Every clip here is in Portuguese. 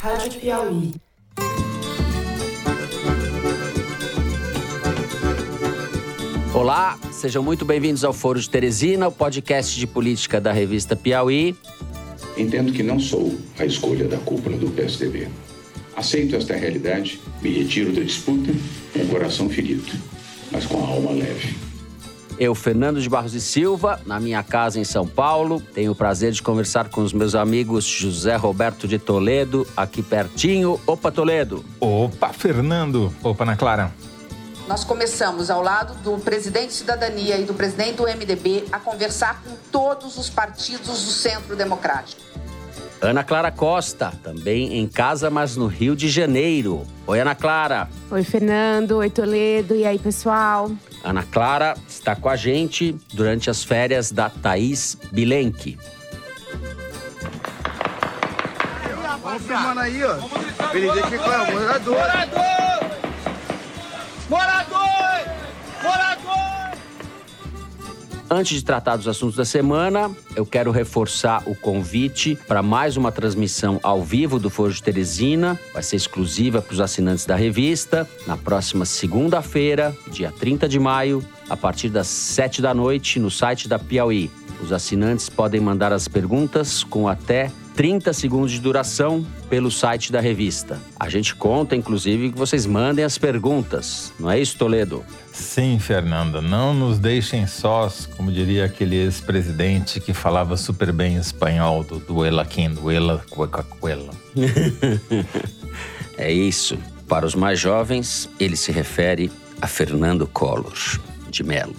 Rádio Piauí. Olá, sejam muito bem-vindos ao Foro de Teresina, o podcast de política da revista Piauí. Entendo que não sou a escolha da cúpula do PSDB. Aceito esta realidade, me retiro da disputa com o coração ferido, mas com a alma leve. Eu, Fernando de Barros e Silva, na minha casa em São Paulo, tenho o prazer de conversar com os meus amigos José Roberto de Toledo, aqui pertinho. Opa, Toledo! Opa, Fernando! Opa, Ana Clara! Nós começamos ao lado do presidente Cidadania e do presidente do MDB a conversar com todos os partidos do Centro Democrático. Ana Clara Costa, também em casa, mas no Rio de Janeiro. Oi, Ana Clara. Oi, Fernando. Oi, Toledo. E aí, pessoal? Ana Clara está com a gente durante as férias da Thaís Bilenque. Vamos filmando aí, ó. É morador. Morador! Morador! Morador! Antes de tratar dos assuntos da semana, eu quero reforçar o convite para mais uma transmissão ao vivo do Foro de Teresina. Vai ser exclusiva para os assinantes da revista, na próxima segunda-feira, dia 30 de maio, a partir das 7 da noite, no site da Piauí. Os assinantes podem mandar as perguntas com até 30 segundos de duração pelo site da revista. A gente conta, inclusive, que vocês mandem as perguntas. Não é isso, Toledo? Sim, Fernanda. Não nos deixem sós, como diria aquele ex-presidente que falava super bem espanhol do Duela Quem, Duela Cuecacuela. é isso. Para os mais jovens, ele se refere a Fernando Collor de Mello.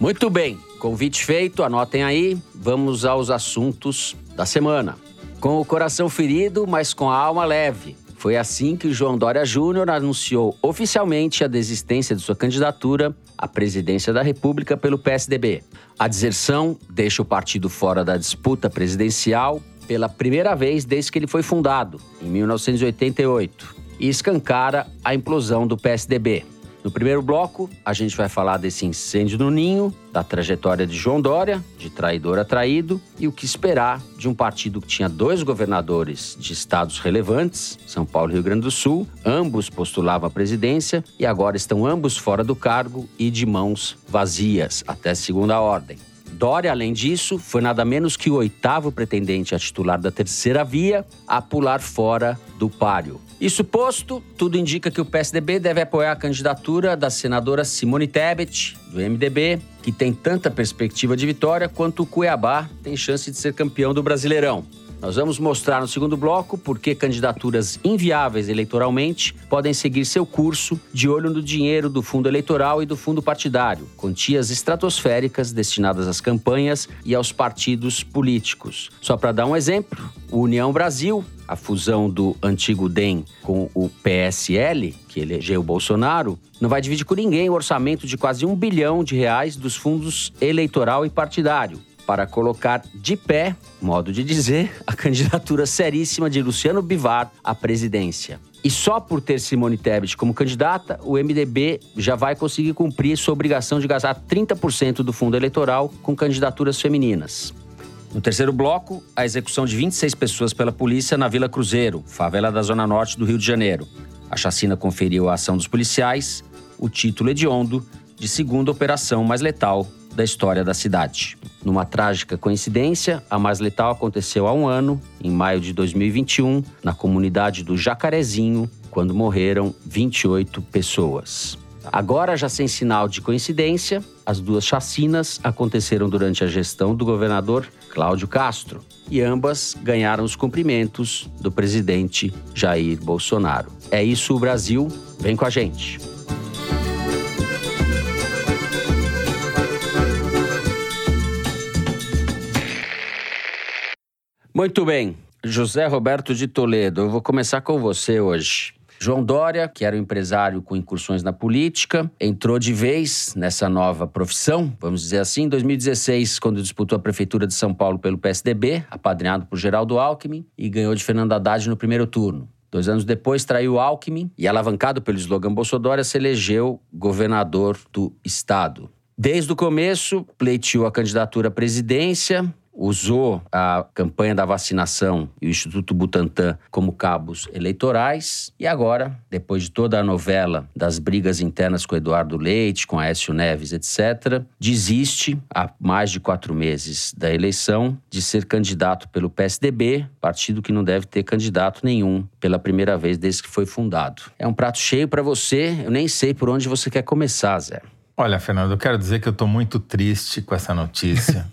Muito bem, convite feito, anotem aí. Vamos aos assuntos da semana. Com o coração ferido, mas com a alma leve. Foi assim que João Dória Júnior anunciou oficialmente a desistência de sua candidatura à presidência da República pelo PSDB. A deserção deixa o partido fora da disputa presidencial pela primeira vez desde que ele foi fundado, em 1988, e escancara a implosão do PSDB. No primeiro bloco, a gente vai falar desse incêndio no ninho, da trajetória de João Dória, de traidor a traído, e o que esperar de um partido que tinha dois governadores de estados relevantes, São Paulo e Rio Grande do Sul, ambos postulavam a presidência e agora estão ambos fora do cargo e de mãos vazias, até segunda ordem. Dória, além disso, foi nada menos que o oitavo pretendente a titular da terceira via a pular fora do páreo. Isso posto, tudo indica que o PSDB deve apoiar a candidatura da senadora Simone Tebet, do MDB, que tem tanta perspectiva de vitória quanto o Cuiabá tem chance de ser campeão do Brasileirão. Nós vamos mostrar no segundo bloco por que candidaturas inviáveis eleitoralmente podem seguir seu curso de olho no dinheiro do fundo eleitoral e do fundo partidário, quantias estratosféricas destinadas às campanhas e aos partidos políticos. Só para dar um exemplo, o União Brasil, a fusão do antigo DEM com o PSL, que elegeu o Bolsonaro, não vai dividir com ninguém o orçamento de quase um bilhão de reais dos fundos eleitoral e partidário para colocar de pé, modo de dizer, a candidatura seríssima de Luciano Bivar à presidência. E só por ter Simone Tebet como candidata, o MDB já vai conseguir cumprir sua obrigação de gastar 30% do fundo eleitoral com candidaturas femininas. No terceiro bloco, a execução de 26 pessoas pela polícia na Vila Cruzeiro, favela da Zona Norte do Rio de Janeiro. A chacina conferiu a ação dos policiais o título hediondo de segunda operação mais letal da história da cidade. Numa trágica coincidência, a mais letal aconteceu há um ano, em maio de 2021, na comunidade do Jacarezinho, quando morreram 28 pessoas. Agora, já sem sinal de coincidência, as duas chacinas aconteceram durante a gestão do governador Cláudio Castro e ambas ganharam os cumprimentos do presidente Jair Bolsonaro. É isso o Brasil, vem com a gente. Muito bem, José Roberto de Toledo, eu vou começar com você hoje. João Dória, que era um empresário com incursões na política, entrou de vez nessa nova profissão, vamos dizer assim, em 2016, quando disputou a prefeitura de São Paulo pelo PSDB, apadrinhado por Geraldo Alckmin, e ganhou de Fernando Haddad no primeiro turno. Dois anos depois, traiu Alckmin e, alavancado pelo slogan Bolsonaro, se elegeu governador do estado. Desde o começo, pleiteou a candidatura à presidência, usou a campanha da vacinação e o Instituto Butantan como cabos eleitorais. E agora, depois de toda a novela das brigas internas com Eduardo Leite, com Aécio Neves, etc., desiste, há mais de quatro meses da eleição, de ser candidato pelo PSDB, partido que não deve ter candidato nenhum pela primeira vez desde que foi fundado. É um prato cheio para você, eu nem sei por onde você quer começar, Zé. Olha, Fernando, eu quero dizer que eu estou muito triste com essa notícia.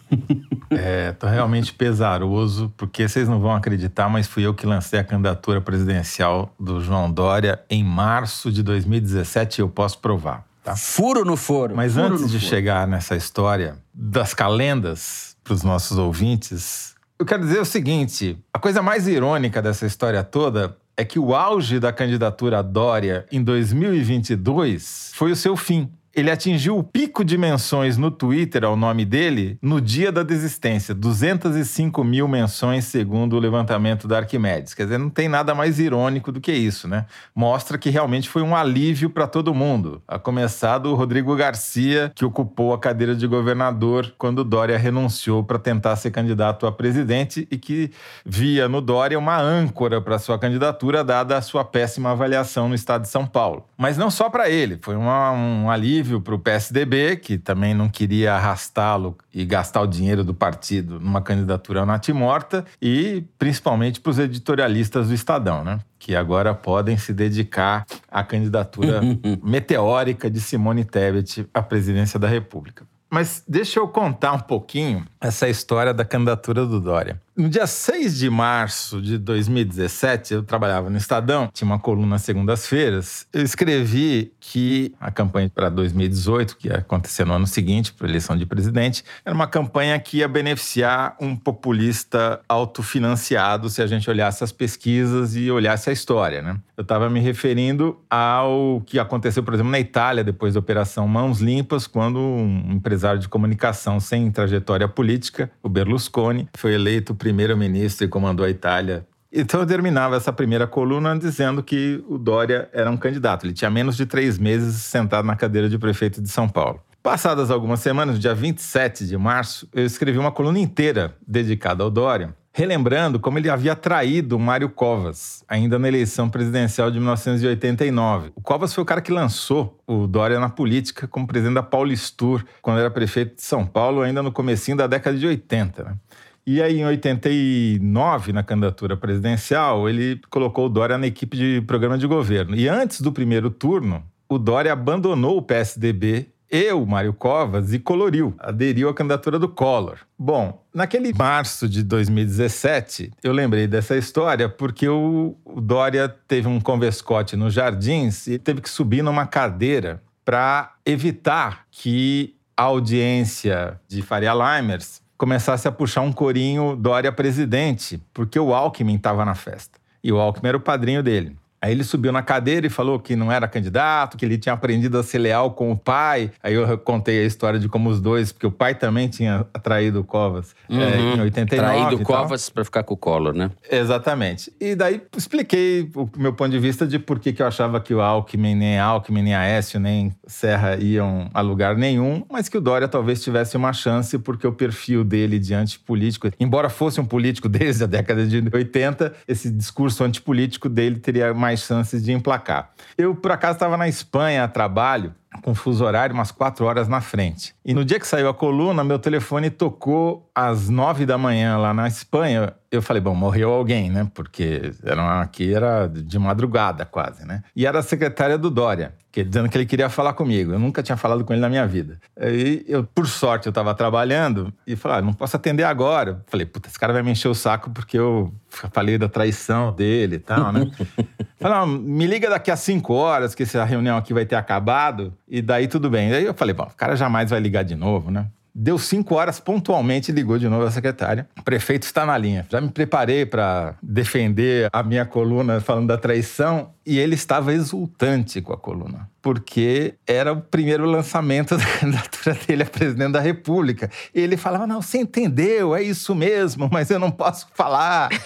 Estou é, realmente pesaroso, porque vocês não vão acreditar, mas fui eu que lancei a candidatura presidencial do João Dória em março de 2017 e eu posso provar. Tá? Furo no foro. Mas Furo antes de foro. chegar nessa história das calendas para os nossos ouvintes, eu quero dizer o seguinte: a coisa mais irônica dessa história toda é que o auge da candidatura Dória em 2022 foi o seu fim ele atingiu o pico de menções no Twitter ao nome dele no dia da desistência, 205 mil menções segundo o levantamento da Arquimedes. Quer dizer, não tem nada mais irônico do que isso, né? Mostra que realmente foi um alívio para todo mundo, a começar do Rodrigo Garcia, que ocupou a cadeira de governador quando Dória renunciou para tentar ser candidato a presidente e que via no Dória uma âncora para sua candidatura, dada a sua péssima avaliação no estado de São Paulo. Mas não só para ele, foi uma, um alívio para o PSDB, que também não queria arrastá-lo e gastar o dinheiro do partido numa candidatura natimorta, e principalmente para os editorialistas do Estadão, né? que agora podem se dedicar à candidatura meteórica de Simone Tebet à presidência da República. Mas deixa eu contar um pouquinho essa história da candidatura do Dória. No dia 6 de março de 2017, eu trabalhava no Estadão, tinha uma coluna segundas-feiras. Eu escrevi que a campanha para 2018, que ia acontecer no ano seguinte, para a eleição de presidente, era uma campanha que ia beneficiar um populista autofinanciado se a gente olhasse as pesquisas e olhasse a história. Né? Eu estava me referindo ao que aconteceu, por exemplo, na Itália, depois da Operação Mãos Limpas, quando um empresário de comunicação sem trajetória política, o Berlusconi, foi eleito primeiro-ministro e comandou a Itália. Então eu terminava essa primeira coluna dizendo que o Dória era um candidato. Ele tinha menos de três meses sentado na cadeira de prefeito de São Paulo. Passadas algumas semanas, no dia 27 de março, eu escrevi uma coluna inteira dedicada ao Dória, relembrando como ele havia traído o Mário Covas, ainda na eleição presidencial de 1989. O Covas foi o cara que lançou o Dória na política como presidente da Paulistur, quando era prefeito de São Paulo, ainda no comecinho da década de 80. Né? E aí, em 89, na candidatura presidencial, ele colocou o Dória na equipe de programa de governo. E antes do primeiro turno, o Dória abandonou o PSDB e o Mário Covas e coloriu, aderiu à candidatura do Collor. Bom, naquele março de 2017, eu lembrei dessa história porque o, Dória teve um convescote nos Jardins e teve que subir numa cadeira para evitar que a audiência de Faria Limers começasse a puxar um corinho Dória presidente, porque o Alckmin estava na festa. E o Alckmin era o padrinho dele. Aí ele subiu na cadeira e falou que não era candidato, que ele tinha aprendido a ser leal com o pai. Aí eu contei a história de como os dois, porque o pai também tinha traído o Covas uhum. é, em 89. Traído o Covas para ficar com o Collor, né? Exatamente. E daí expliquei o meu ponto de vista de por que, que eu achava que o Alckmin, nem Alckmin, nem Aécio, nem Serra iam a lugar nenhum, mas que o Dória talvez tivesse uma chance porque o perfil dele de antipolítico, embora fosse um político desde a década de 80, esse discurso antipolítico dele teria mais chances de emplacar. Eu, por acaso, estava na Espanha a trabalho, com fuso horário, umas quatro horas na frente. E no dia que saiu a coluna, meu telefone tocou às nove da manhã lá na Espanha. Eu falei, bom, morreu alguém, né? Porque era, aqui era de madrugada quase, né? E era a secretária do Dória, que, dizendo que ele queria falar comigo. Eu nunca tinha falado com ele na minha vida. E eu, por sorte, eu estava trabalhando e falei, ah, não posso atender agora. Eu falei, puta, esse cara vai me encher o saco porque eu falei da traição dele e tal, né? falei, ah, me liga daqui a cinco horas que essa reunião aqui vai ter acabado e daí tudo bem. Aí eu falei, bom, o cara jamais vai ligar de novo, né? Deu cinco horas pontualmente ligou de novo a secretária. O prefeito está na linha. Já me preparei para defender a minha coluna falando da traição e ele estava exultante com a coluna, porque era o primeiro lançamento da candidatura dele a presidente da República. E ele falava: Não, você entendeu, é isso mesmo, mas eu não posso falar.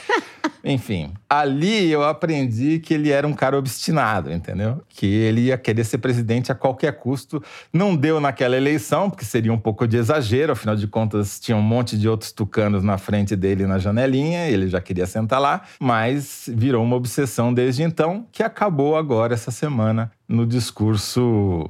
Enfim, ali eu aprendi que ele era um cara obstinado, entendeu? Que ele ia querer ser presidente a qualquer custo. Não deu naquela eleição, porque seria um pouco de exagero, afinal de contas, tinha um monte de outros tucanos na frente dele na janelinha, ele já queria sentar lá, mas virou uma obsessão desde então, que acabou agora essa semana no discurso,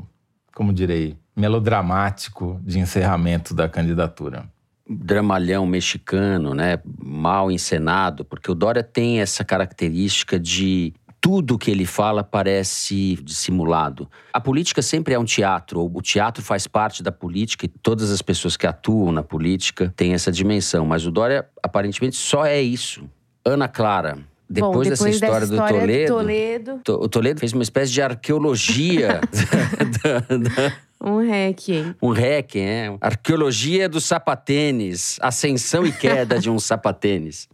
como direi, melodramático de encerramento da candidatura dramalhão mexicano, né, mal encenado, porque o Dória tem essa característica de tudo que ele fala parece dissimulado. A política sempre é um teatro, o teatro faz parte da política e todas as pessoas que atuam na política têm essa dimensão, mas o Dória aparentemente só é isso. Ana Clara, depois, Bom, depois dessa história, história do, Toledo, Toledo, o Toledo fez uma espécie de arqueologia da, da, um rec, hein? Um rec, é. Arqueologia dos sapatênis. Ascensão e queda de um sapatênis.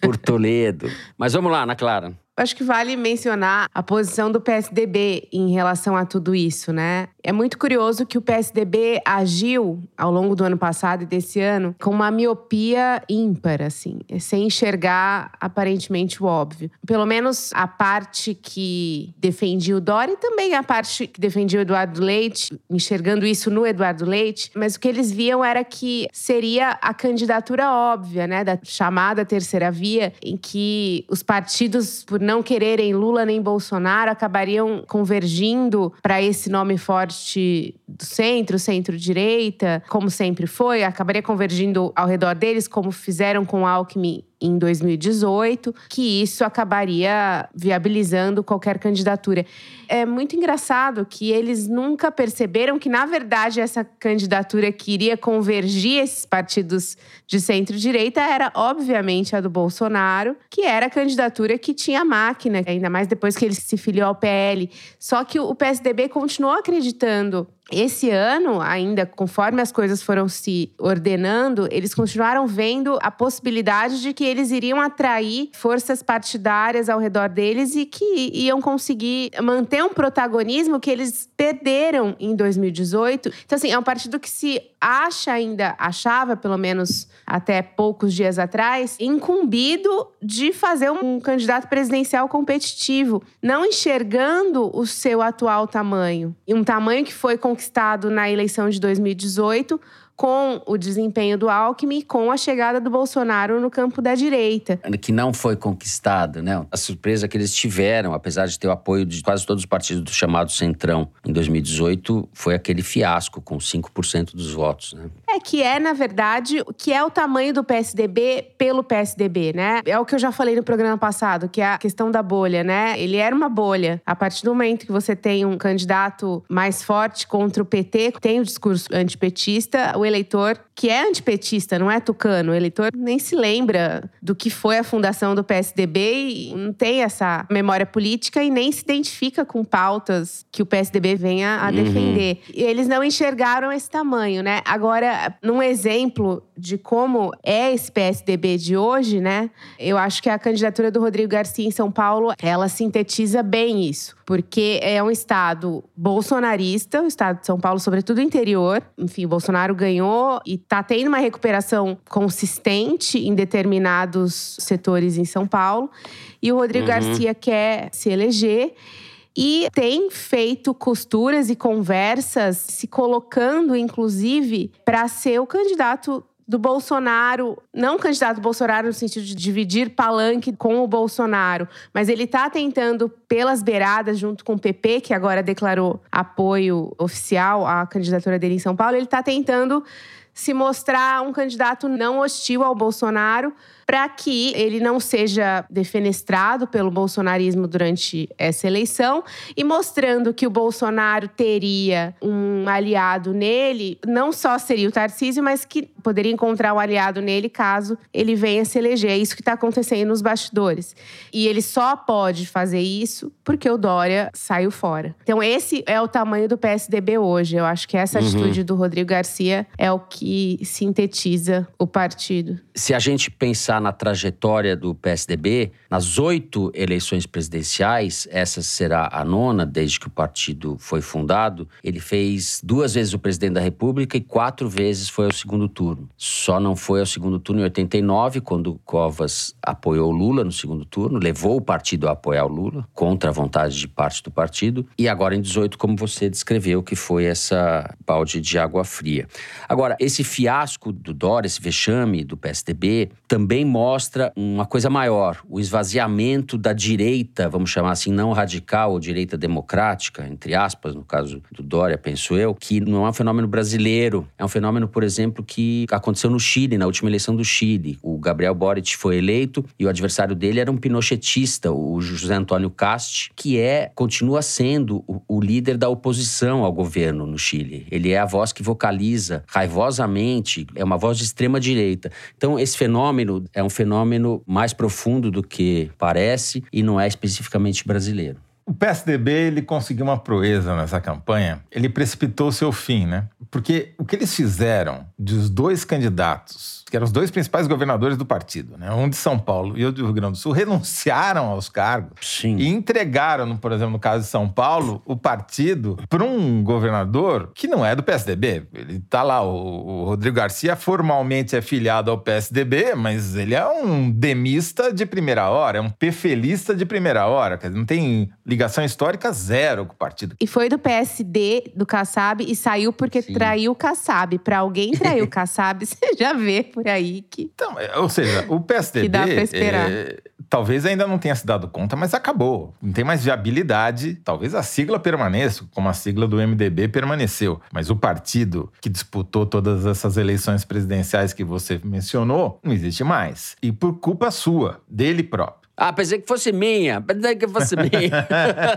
Por Toledo. Mas vamos lá, Ana Clara. Acho que vale mencionar a posição do PSDB em relação a tudo isso, né? É muito curioso que o PSDB agiu ao longo do ano passado e desse ano com uma miopia ímpar, assim, sem enxergar aparentemente o óbvio. Pelo menos a parte que defendia o Dória e também a parte que defendia o Eduardo Leite, enxergando isso no Eduardo Leite, mas o que eles viam era que seria a candidatura óbvia, né, da chamada terceira via, em que os partidos, por não quererem Lula nem Bolsonaro, acabariam convergindo para esse nome forte do centro, centro-direita, como sempre foi, acabaria convergindo ao redor deles, como fizeram com Alckmin em 2018, que isso acabaria viabilizando qualquer candidatura. É muito engraçado que eles nunca perceberam que, na verdade, essa candidatura que iria convergir esses partidos de centro-direita era, obviamente, a do Bolsonaro, que era a candidatura que tinha máquina, ainda mais depois que ele se filiou ao PL. Só que o PSDB continuou acreditando esse ano, ainda conforme as coisas foram se ordenando, eles continuaram vendo a possibilidade de que eles iriam atrair forças partidárias ao redor deles e que iam conseguir manter um protagonismo que eles perderam em 2018. Então, assim, é um partido que se acha ainda, achava pelo menos até poucos dias atrás, incumbido de fazer um candidato presidencial competitivo, não enxergando o seu atual tamanho. E um tamanho que foi conquistado na eleição de 2018 com o desempenho do Alckmin e com a chegada do Bolsonaro no campo da direita. Que não foi conquistado, né? A surpresa que eles tiveram, apesar de ter o apoio de quase todos os partidos do chamado Centrão em 2018, foi aquele fiasco com 5% dos votos, né? É que é, na verdade, o que é o tamanho do PSDB pelo PSDB, né? É o que eu já falei no programa passado, que é a questão da bolha, né? Ele era uma bolha. A partir do momento que você tem um candidato mais forte contra o PT, tem o discurso antipetista, o eleitor que é antipetista, não é tucano, o eleitor nem se lembra do que foi a fundação do PSDB e não tem essa memória política e nem se identifica com pautas que o PSDB venha a uhum. defender. E eles não enxergaram esse tamanho, né? Agora, num exemplo de como é esse PSDB de hoje, né? Eu acho que a candidatura do Rodrigo Garcia em São Paulo, ela sintetiza bem isso, porque é um estado bolsonarista, o estado de São Paulo, sobretudo o interior. Enfim, o Bolsonaro ganhou e está tendo uma recuperação consistente em determinados setores em São Paulo. E o Rodrigo uhum. Garcia quer se eleger e tem feito costuras e conversas, se colocando, inclusive, para ser o candidato do Bolsonaro, não candidato Bolsonaro no sentido de dividir palanque com o Bolsonaro, mas ele está tentando pelas beiradas junto com o PP, que agora declarou apoio oficial à candidatura dele em São Paulo, ele está tentando se mostrar um candidato não hostil ao Bolsonaro, para que ele não seja defenestrado pelo bolsonarismo durante essa eleição e mostrando que o Bolsonaro teria um aliado nele, não só seria o Tarcísio, mas que poderia encontrar um aliado nele caso ele venha se eleger. É isso que está acontecendo nos bastidores. E ele só pode fazer isso porque o Dória saiu fora. Então, esse é o tamanho do PSDB hoje. Eu acho que essa uhum. atitude do Rodrigo Garcia é o que que sintetiza o partido. Se a gente pensar na trajetória do PSDB, nas oito eleições presidenciais, essa será a nona desde que o partido foi fundado, ele fez duas vezes o presidente da República e quatro vezes foi ao segundo turno. Só não foi ao segundo turno em 89, quando Covas apoiou Lula no segundo turno, levou o partido a apoiar o Lula, contra a vontade de parte do partido, e agora em 18, como você descreveu, que foi essa balde de água fria. Agora, esse fiasco do Dória, esse vexame do PSDB, também mostra uma coisa maior, o esvaziamento da direita, vamos chamar assim, não radical ou direita democrática, entre aspas, no caso do Dória, penso eu, que não é um fenômeno brasileiro, é um fenômeno, por exemplo, que aconteceu no Chile, na última eleição do Chile. O Gabriel Boric foi eleito e o adversário dele era um pinochetista, o José Antônio Cast, que é, continua sendo o, o líder da oposição ao governo no Chile. Ele é a voz que vocaliza raivosamente, é uma voz de extrema direita. Então, esse fenômeno é um fenômeno mais profundo do que parece e não é especificamente brasileiro. O PSDB ele conseguiu uma proeza nessa campanha. Ele precipitou seu fim, né? Porque o que eles fizeram dos dois candidatos, que eram os dois principais governadores do partido, né? Um de São Paulo e outro do Rio Grande do Sul, renunciaram aos cargos Sim. e entregaram, por exemplo, no caso de São Paulo, o partido para um governador que não é do PSDB. Ele tá lá, o, o Rodrigo Garcia formalmente é filiado ao PSDB, mas ele é um demista de primeira hora, é um pefelista de primeira hora, quer dizer, não tem ligação histórica zero com o partido. E foi do PSD, do Kassab, e saiu porque Sim. traiu o Kassab. Pra alguém trair o Kassab, você já vê por aí que. Então, é, ou seja, o PSDB. Que dá pra esperar. é, talvez ainda não tenha se dado conta, mas acabou. Não tem mais viabilidade. Talvez a sigla permaneça, como a sigla do MDB permaneceu. Mas o partido que disputou todas essas eleições presidenciais que você mencionou, não existe mais. E por culpa sua, dele próprio. Ah, pensei que fosse minha. Pensei que fosse minha.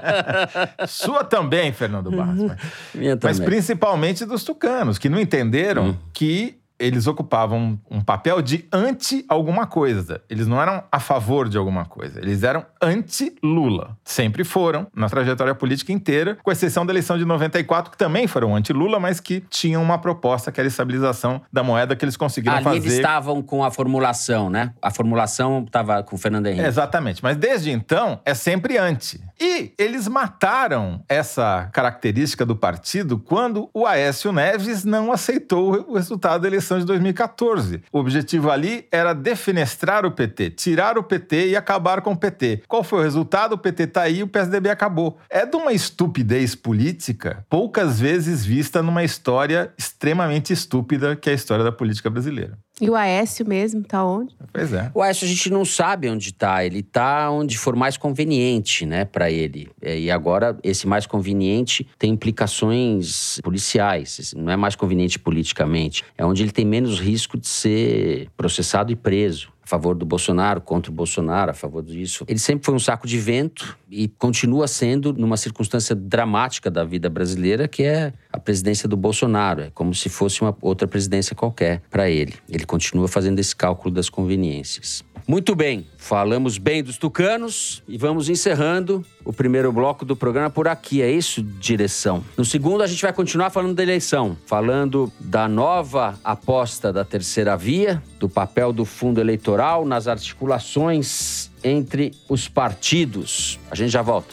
Sua também, Fernando Barros. mas- minha Mas também. principalmente dos tucanos, que não entenderam Hum. que eles ocupavam um papel de anti alguma coisa. Eles não eram a favor de alguma coisa. Eles eram anti-Lula. Sempre foram, na trajetória política inteira, com exceção da eleição de 94, que também foram anti-Lula, mas que tinham uma proposta que era a estabilização da moeda que eles conseguiram Ali fazer. eles estavam com a formulação, né? A formulação estava com o Fernando Henrique. Exatamente, mas desde então é sempre anti. E eles mataram essa característica do partido quando o Aécio Neves não aceitou o resultado da eleição de 2014. O objetivo ali era defenestrar o PT, tirar o PT e acabar com o PT. Qual foi o resultado? O PT tá aí e o PSDB acabou. É de uma estupidez política poucas vezes vista numa história extremamente estúpida que é a história da política brasileira. E o Aécio mesmo, tá onde? Pois é. O Aécio a gente não sabe onde tá. Ele tá onde for mais conveniente, né, para ele. É, e agora esse mais conveniente tem implicações policiais. Não é mais conveniente politicamente. É onde ele tem menos risco de ser processado e preso. Favor do Bolsonaro, contra o Bolsonaro, a favor disso. Ele sempre foi um saco de vento e continua sendo numa circunstância dramática da vida brasileira, que é a presidência do Bolsonaro. É como se fosse uma outra presidência qualquer para ele. Ele continua fazendo esse cálculo das conveniências. Muito bem, falamos bem dos tucanos e vamos encerrando o primeiro bloco do programa por aqui. É isso, direção? No segundo, a gente vai continuar falando da eleição, falando da nova aposta da terceira via, do papel do fundo eleitoral nas articulações entre os partidos. A gente já volta.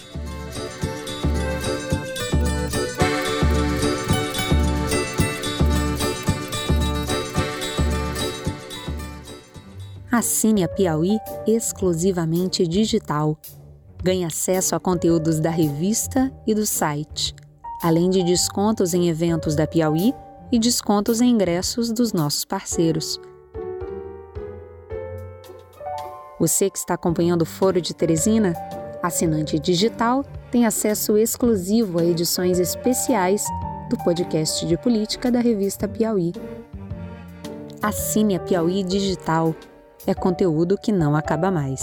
Assine a Piauí exclusivamente digital. Ganhe acesso a conteúdos da revista e do site, além de descontos em eventos da Piauí e descontos em ingressos dos nossos parceiros. Você que está acompanhando o Foro de Teresina, assinante digital, tem acesso exclusivo a edições especiais do podcast de política da revista Piauí. Assine a Piauí Digital. É conteúdo que não acaba mais.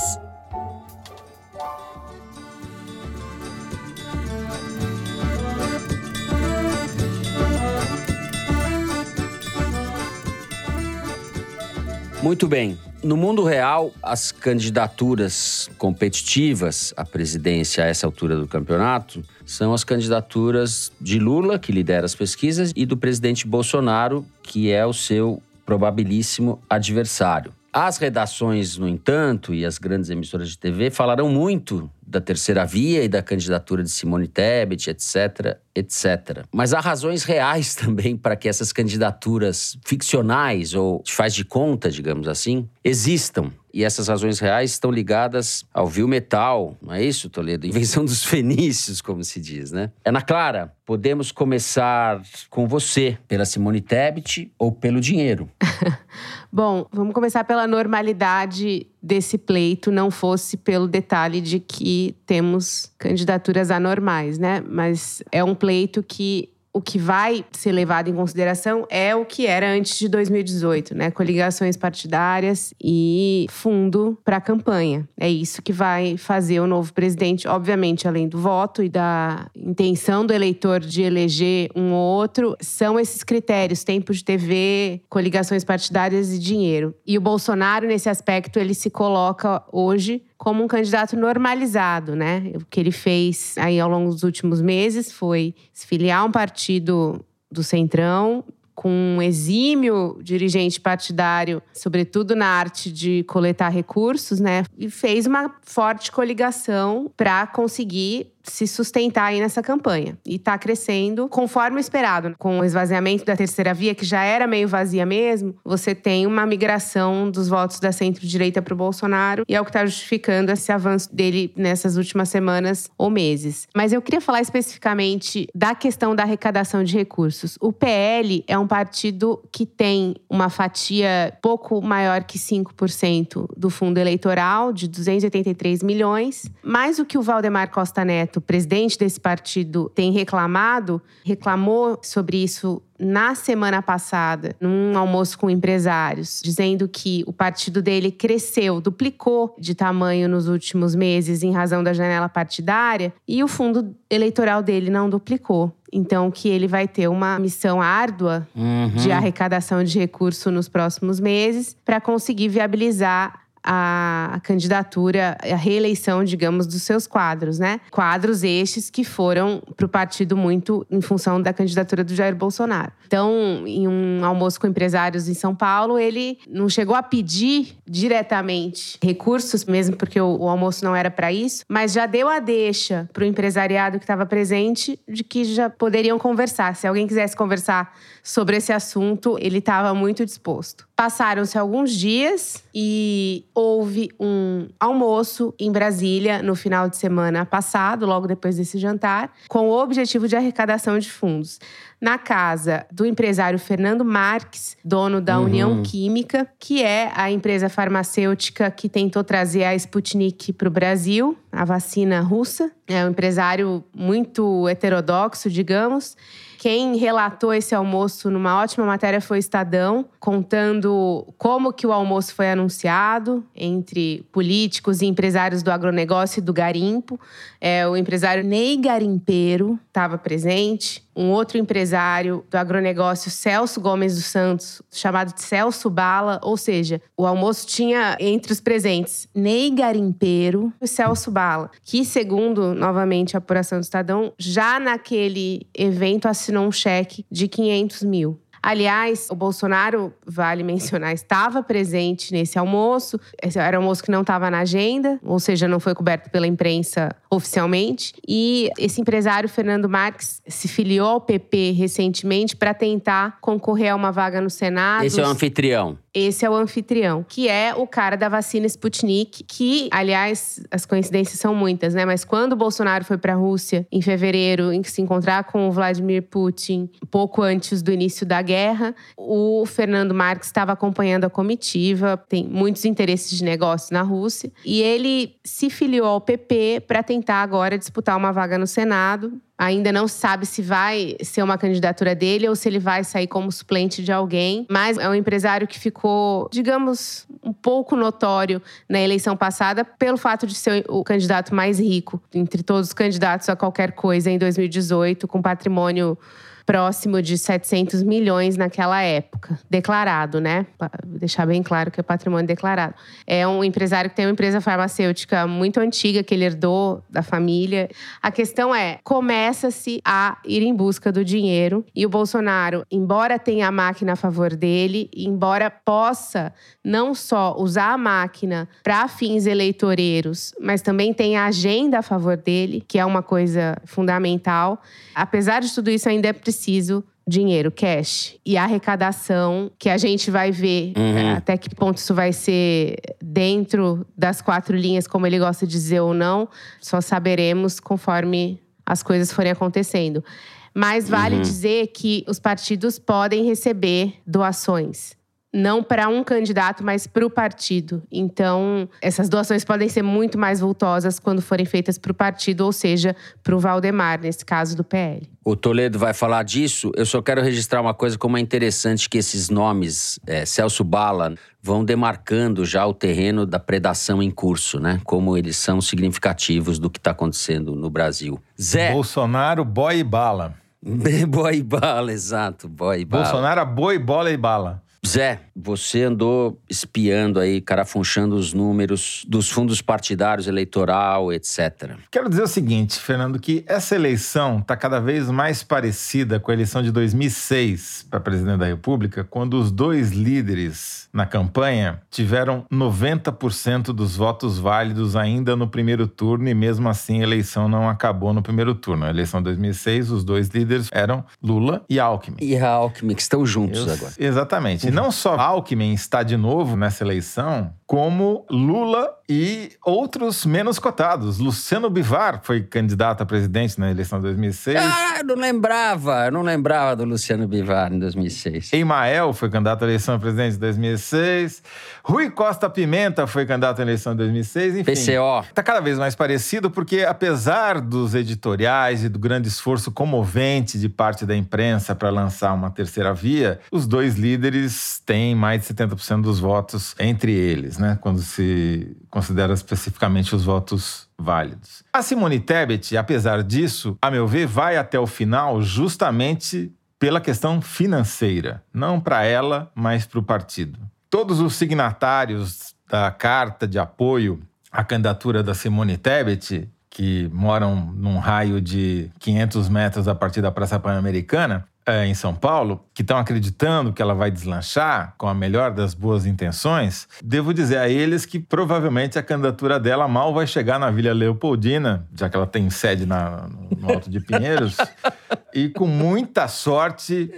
Muito bem. No mundo real, as candidaturas competitivas à presidência a essa altura do campeonato são as candidaturas de Lula, que lidera as pesquisas, e do presidente Bolsonaro, que é o seu probabilíssimo adversário. As redações, no entanto, e as grandes emissoras de TV falaram muito da terceira via e da candidatura de Simone Tebet, etc, etc. Mas há razões reais também para que essas candidaturas ficcionais ou faz de conta, digamos assim, existam. E essas razões reais estão ligadas ao vil metal, não é isso, Toledo? Invenção dos fenícios, como se diz, né? Ana Clara, podemos começar com você, pela Simone Tebet ou pelo dinheiro? Bom, vamos começar pela normalidade desse pleito, não fosse pelo detalhe de que temos candidaturas anormais, né? Mas é um pleito que o que vai ser levado em consideração é o que era antes de 2018, né? Coligações partidárias e fundo para a campanha. É isso que vai fazer o novo presidente, obviamente, além do voto e da intenção do eleitor de eleger um ou outro, são esses critérios: tempo de TV, coligações partidárias e dinheiro. E o Bolsonaro, nesse aspecto, ele se coloca hoje como um candidato normalizado, né? O que ele fez aí ao longo dos últimos meses foi se filiar a um partido do Centrão, com um exímio dirigente partidário, sobretudo na arte de coletar recursos, né? E fez uma forte coligação para conseguir se sustentar aí nessa campanha. E está crescendo conforme o esperado. Com o esvaziamento da terceira via, que já era meio vazia mesmo, você tem uma migração dos votos da centro-direita para o Bolsonaro e é o que está justificando esse avanço dele nessas últimas semanas ou meses. Mas eu queria falar especificamente da questão da arrecadação de recursos. O PL é um partido que tem uma fatia pouco maior que 5% do fundo eleitoral, de 283 milhões, mais o que o Valdemar Costa Neto o presidente desse partido, tem reclamado, reclamou sobre isso na semana passada, num almoço com empresários, dizendo que o partido dele cresceu, duplicou de tamanho nos últimos meses em razão da janela partidária e o fundo eleitoral dele não duplicou. Então, que ele vai ter uma missão árdua uhum. de arrecadação de recurso nos próximos meses para conseguir viabilizar a candidatura, a reeleição, digamos, dos seus quadros, né? Quadros estes que foram para o partido muito em função da candidatura do Jair Bolsonaro. Então, em um almoço com empresários em São Paulo, ele não chegou a pedir diretamente recursos, mesmo porque o, o almoço não era para isso, mas já deu a deixa para o empresariado que estava presente de que já poderiam conversar. Se alguém quisesse conversar sobre esse assunto, ele estava muito disposto. Passaram-se alguns dias e houve um almoço em Brasília no final de semana passado, logo depois desse jantar, com o objetivo de arrecadação de fundos na casa do empresário Fernando Marques, dono da uhum. União Química, que é a empresa farmacêutica que tentou trazer a Sputnik para o Brasil, a vacina russa. É um empresário muito heterodoxo, digamos. Quem relatou esse almoço numa ótima matéria foi o Estadão, contando como que o almoço foi anunciado entre políticos e empresários do agronegócio e do garimpo. É, o empresário Ney Garimpeiro estava presente um outro empresário do agronegócio, Celso Gomes dos Santos, chamado de Celso Bala, ou seja, o almoço tinha entre os presentes Ney Garimpeiro e Celso Bala, que, segundo novamente a apuração do Estadão, já naquele evento assinou um cheque de 500 mil. Aliás, o Bolsonaro, vale mencionar, estava presente nesse almoço. Esse era um almoço que não estava na agenda, ou seja, não foi coberto pela imprensa oficialmente. E esse empresário, Fernando Marques, se filiou ao PP recentemente para tentar concorrer a uma vaga no Senado. Esse é o anfitrião. Esse é o anfitrião, que é o cara da vacina Sputnik, que, aliás, as coincidências são muitas, né? Mas quando o Bolsonaro foi para a Rússia em fevereiro, em que se encontrar com o Vladimir Putin, pouco antes do início da guerra, o Fernando Marques estava acompanhando a comitiva, tem muitos interesses de negócio na Rússia, e ele se filiou ao PP para tentar agora disputar uma vaga no Senado. Ainda não sabe se vai ser uma candidatura dele ou se ele vai sair como suplente de alguém. Mas é um empresário que ficou, digamos, um pouco notório na eleição passada pelo fato de ser o candidato mais rico entre todos os candidatos a qualquer coisa em 2018, com patrimônio próximo de 700 milhões naquela época, declarado, né? Pra deixar bem claro que é patrimônio declarado. É um empresário que tem uma empresa farmacêutica muito antiga que ele herdou da família. A questão é, começa-se a ir em busca do dinheiro e o Bolsonaro, embora tenha a máquina a favor dele, embora possa não só usar a máquina para fins eleitoreiros, mas também tem a agenda a favor dele, que é uma coisa fundamental. Apesar de tudo isso, ainda é preciso dinheiro, cash. E arrecadação, que a gente vai ver Uhum. até que ponto isso vai ser dentro das quatro linhas, como ele gosta de dizer ou não, só saberemos conforme as coisas forem acontecendo. Mas vale Uhum. dizer que os partidos podem receber doações. Não para um candidato, mas para o partido. Então, essas doações podem ser muito mais vultosas quando forem feitas para o partido, ou seja, para o Valdemar, nesse caso do PL. O Toledo vai falar disso. Eu só quero registrar uma coisa como é interessante que esses nomes, é, Celso Bala, vão demarcando já o terreno da predação em curso, né? Como eles são significativos do que está acontecendo no Brasil. Zé, Bolsonaro, boy e bala. boy bala, exato, boy bala. Bolsonaro, boi, bola e bala. Zé, você andou espiando aí, carafunchando os números dos fundos partidários, eleitoral, etc. Quero dizer o seguinte, Fernando, que essa eleição está cada vez mais parecida com a eleição de 2006 para presidente da República, quando os dois líderes na campanha tiveram 90% dos votos válidos ainda no primeiro turno e mesmo assim a eleição não acabou no primeiro turno. A eleição de 2006, os dois líderes eram Lula e Alckmin. E a Alckmin, que estão juntos Eu- agora. Exatamente. E não só Alckmin está de novo nessa eleição, como Lula e outros menos cotados. Luciano Bivar foi candidato a presidente na eleição de 2006. Ah, eu não lembrava, eu não lembrava do Luciano Bivar em 2006. Emael foi candidato à eleição a presidente em 2006. Rui Costa Pimenta foi candidato à eleição em 2006. Enfim, PCO. Está cada vez mais parecido porque, apesar dos editoriais e do grande esforço comovente de parte da imprensa para lançar uma terceira via, os dois líderes têm mais de 70% dos votos entre eles, né? Quando se considera especificamente os votos válidos. A Simone Tebet, apesar disso, a meu ver, vai até o final justamente pela questão financeira, não para ela, mas para o partido. Todos os signatários da carta de apoio à candidatura da Simone Tebet, que moram num raio de 500 metros a partir da Praça Pan-Americana, eh, em São Paulo, que estão acreditando que ela vai deslanchar com a melhor das boas intenções, devo dizer a eles que provavelmente a candidatura dela mal vai chegar na Vila Leopoldina, já que ela tem sede na- no Alto de Pinheiros, e com muita sorte,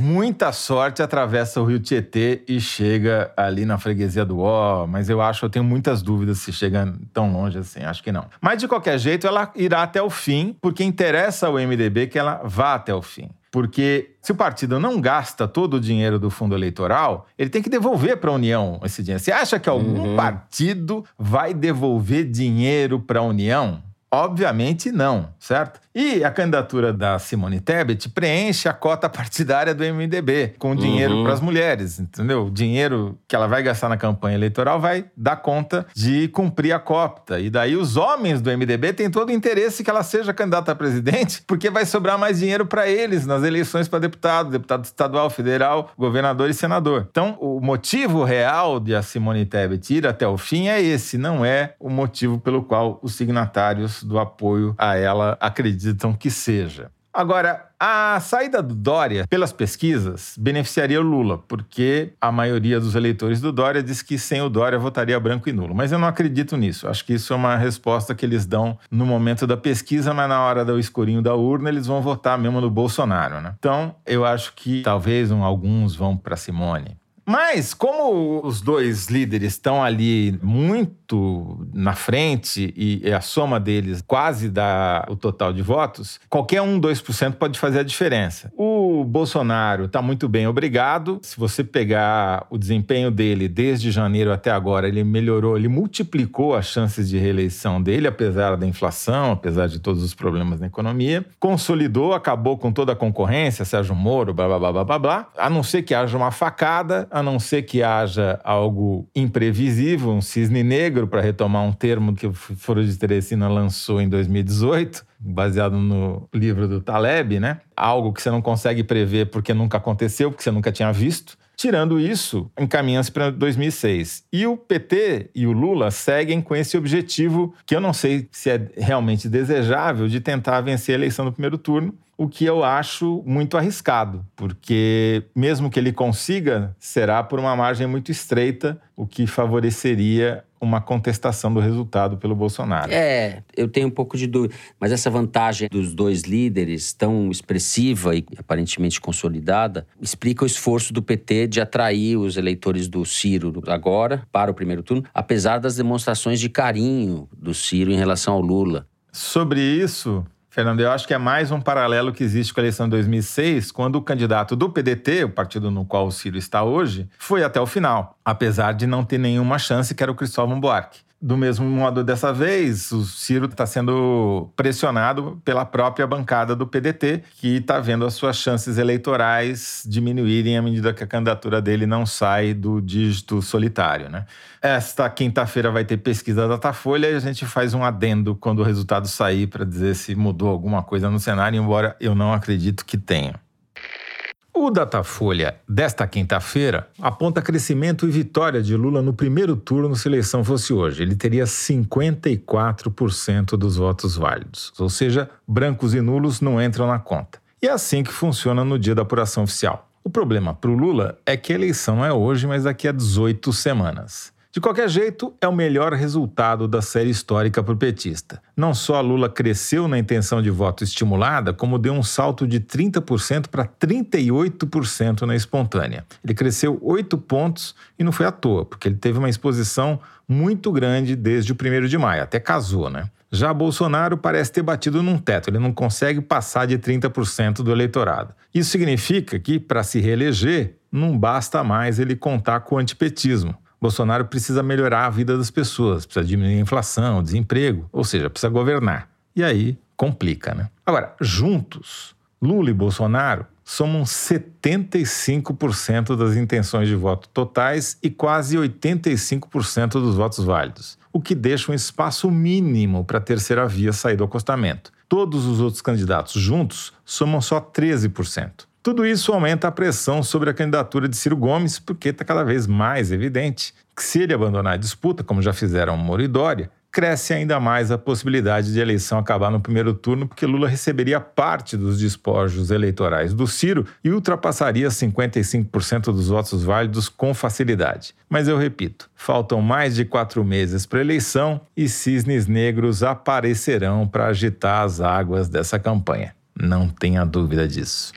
muita sorte, atravessa o Rio Tietê e chega ali na freguesia do Ó. Mas eu acho, eu tenho muitas dúvidas se chega tão longe assim, acho que não. Mas de qualquer jeito, ela irá até o fim, porque interessa ao MDB que ela vá até o fim. Porque se o partido não gasta todo o dinheiro do fundo eleitoral, ele tem que devolver para a União esse dinheiro. Você acha que algum partido vai devolver dinheiro para a União? Obviamente não, certo? E a candidatura da Simone Tebet preenche a cota partidária do MDB com dinheiro Uhum. para as mulheres, entendeu? O dinheiro que ela vai gastar na campanha eleitoral vai dar conta de cumprir a cota. E daí os homens do MDB têm todo o interesse que ela seja candidata a presidente, porque vai sobrar mais dinheiro para eles nas eleições para deputado, deputado estadual, federal, governador e senador. Então, o motivo real de a Simone Tebet ir até o fim é esse, não é o motivo pelo qual os signatários do apoio a ela acreditam que seja. Agora, a saída do Dória, pelas pesquisas, beneficiaria o Lula, porque a maioria dos eleitores do Dória diz que sem o Dória votaria branco e nulo. Mas eu não acredito nisso. Acho que isso é uma resposta que eles dão no momento da pesquisa, mas na hora do escurinho da urna eles vão votar mesmo no Bolsonaro, né? Então, eu acho que talvez um, alguns vão para Simone. Mas, como os dois líderes estão ali muito na frente e a soma deles quase dá o total de votos, qualquer um 2% pode fazer a diferença. O Bolsonaro está muito bem, obrigado. Se você pegar o desempenho dele desde janeiro até agora, ele melhorou, ele multiplicou as chances de reeleição dele, apesar da inflação, apesar de todos os problemas na economia. Consolidou, acabou com toda a concorrência, Sérgio Moro, blá blá blá blá blá. A não ser que haja uma facada, a não ser que haja algo imprevisível, um cisne negro, para retomar um termo que o Foro de Teresina lançou em 2018. baseado no livro do Taleb, né? Algo que você não consegue prever porque nunca aconteceu, porque você nunca tinha visto. Tirando isso, encaminha-se para 2006. E o PT e o Lula seguem com esse objetivo, que eu não sei se é realmente desejável, de tentar vencer a eleição no primeiro turno, o que eu acho muito arriscado, porque mesmo que ele consiga, será por uma margem muito estreita, o que favoreceria uma contestação do resultado pelo Bolsonaro. É, eu tenho um pouco de dúvida. Mas essa vantagem dos dois líderes, tão expressiva e aparentemente consolidada, explica o esforço do PT de atrair os eleitores do Ciro agora para o primeiro turno, apesar das demonstrações de carinho do Ciro em relação ao Lula. Sobre isso, Fernando, eu acho que é mais um paralelo que existe com a eleição de 2006, quando o candidato do PDT, o partido no qual o Ciro está hoje, foi até o final, apesar de não ter nenhuma chance, que era o Cristóvão Buarque. Do mesmo modo, dessa vez, o Ciro está sendo pressionado pela própria bancada do PDT, que está vendo as suas chances eleitorais diminuírem à medida que a candidatura dele não sai do dígito solitário. Né? Esta quinta-feira vai ter pesquisa da Datafolha e a gente faz um adendo quando o resultado sair para dizer se mudou alguma coisa no cenário, embora eu não acredito que tenha. O Datafolha desta quinta-feira aponta crescimento e vitória de Lula no primeiro turno se a eleição fosse hoje. Ele teria 54% dos votos válidos, ou seja, brancos e nulos não entram na conta. E é assim que funciona no dia da apuração oficial. O problema para o Lula é que a eleição é hoje, mas daqui a 18 semanas. De qualquer jeito, é o melhor resultado da série histórica para o petista. Não só Lula cresceu na intenção de voto estimulada, como deu um salto de 30% para 38% na espontânea. Ele cresceu 8 pontos e não foi à toa, porque ele teve uma exposição muito grande desde o 1 de maio, até casou, né? Já Bolsonaro parece ter batido num teto, ele não consegue passar de 30% do eleitorado. Isso significa que, para se reeleger, não basta mais ele contar com o antipetismo. Bolsonaro precisa melhorar a vida das pessoas, precisa diminuir a inflação, o desemprego, ou seja, precisa governar. E aí complica, né? Agora, juntos, Lula e Bolsonaro somam 75% das intenções de voto totais e quase 85% dos votos válidos, o que deixa um espaço mínimo para a terceira via sair do acostamento. Todos os outros candidatos juntos somam só 13%. Tudo isso aumenta a pressão sobre a candidatura de Ciro Gomes, porque está cada vez mais evidente que, se ele abandonar a disputa, como já fizeram Moro e Dória, cresce ainda mais a possibilidade de a eleição acabar no primeiro turno, porque Lula receberia parte dos despojos eleitorais do Ciro e ultrapassaria 55% dos votos válidos com facilidade. Mas eu repito, faltam mais de quatro meses para a eleição e cisnes negros aparecerão para agitar as águas dessa campanha. Não tenha dúvida disso.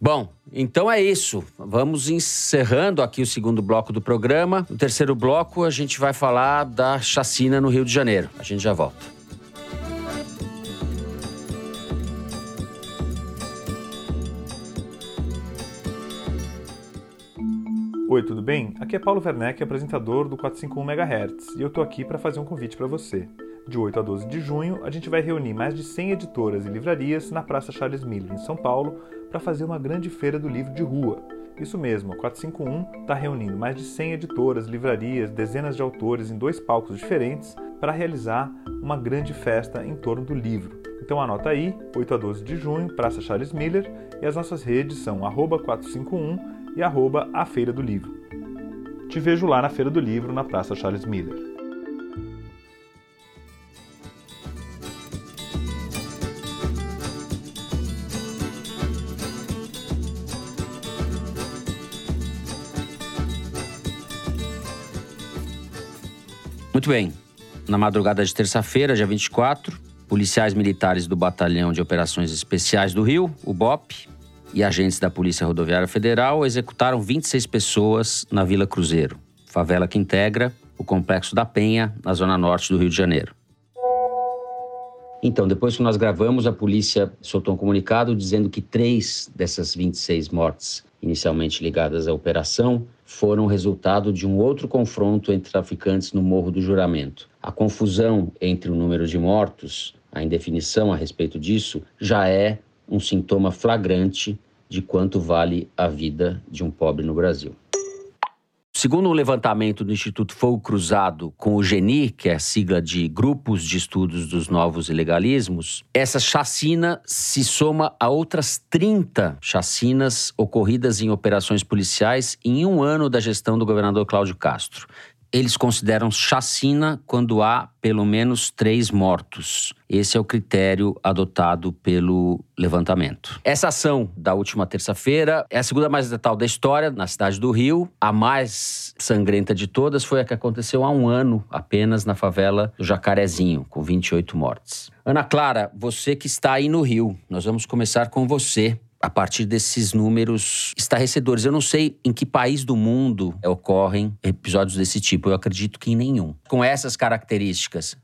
Bom, então é isso. Vamos encerrando aqui o segundo bloco do programa. No terceiro bloco, a gente vai falar da chacina no Rio de Janeiro. A gente já volta. Oi, tudo bem? Aqui é Paulo Werneck, apresentador do 451 MHz, e eu tô aqui para fazer um convite para você. De 8 a 12 de junho, a gente vai reunir mais de 100 editoras e livrarias na Praça Charles Miller, em São Paulo, para fazer uma grande feira do livro de rua. Isso mesmo, a 451 está reunindo mais de 100 editoras, livrarias, dezenas de autores em dois palcos diferentes para realizar uma grande festa em torno do livro. Então anota aí, 8 a 12 de junho, Praça Charles Miller, e as nossas redes são 451 e arroba a Feira do Livro. Te vejo lá na Feira do Livro, na Praça Charles Miller. Muito bem. Na madrugada de terça-feira, dia 24, policiais militares do Batalhão de Operações Especiais do Rio, o BOP, e agentes da Polícia Rodoviária Federal executaram 26 pessoas na Vila Cruzeiro, favela que integra o Complexo da Penha, na zona norte do Rio de Janeiro. Então, depois que nós gravamos, a polícia soltou um comunicado dizendo que três dessas 26 mortes inicialmente ligadas à operação, foram resultado de um outro confronto entre traficantes no Morro do Juramento. A confusão entre o número de mortos, a indefinição a respeito disso, já é um sintoma flagrante de quanto vale a vida de um pobre no Brasil. Segundo um levantamento do Instituto Fogo Cruzado com o GENI, que é a sigla de Grupos de Estudos dos Novos Ilegalismos, essa chacina se soma a outras 30 chacinas ocorridas em operações policiais em um ano da gestão do governador Cláudio Castro eles consideram chacina quando há pelo menos três mortos. Esse é o critério adotado pelo levantamento. Essa ação da última terça-feira é a segunda mais letal da história na cidade do Rio. A mais sangrenta de todas foi a que aconteceu há um ano apenas na favela do Jacarezinho, com 28 mortes. Ana Clara, você que está aí no Rio, nós vamos começar com você a partir desses números estarrecedores. Eu não sei em que país do mundo ocorrem episódios desse tipo. Eu acredito que em nenhum. Com essas características,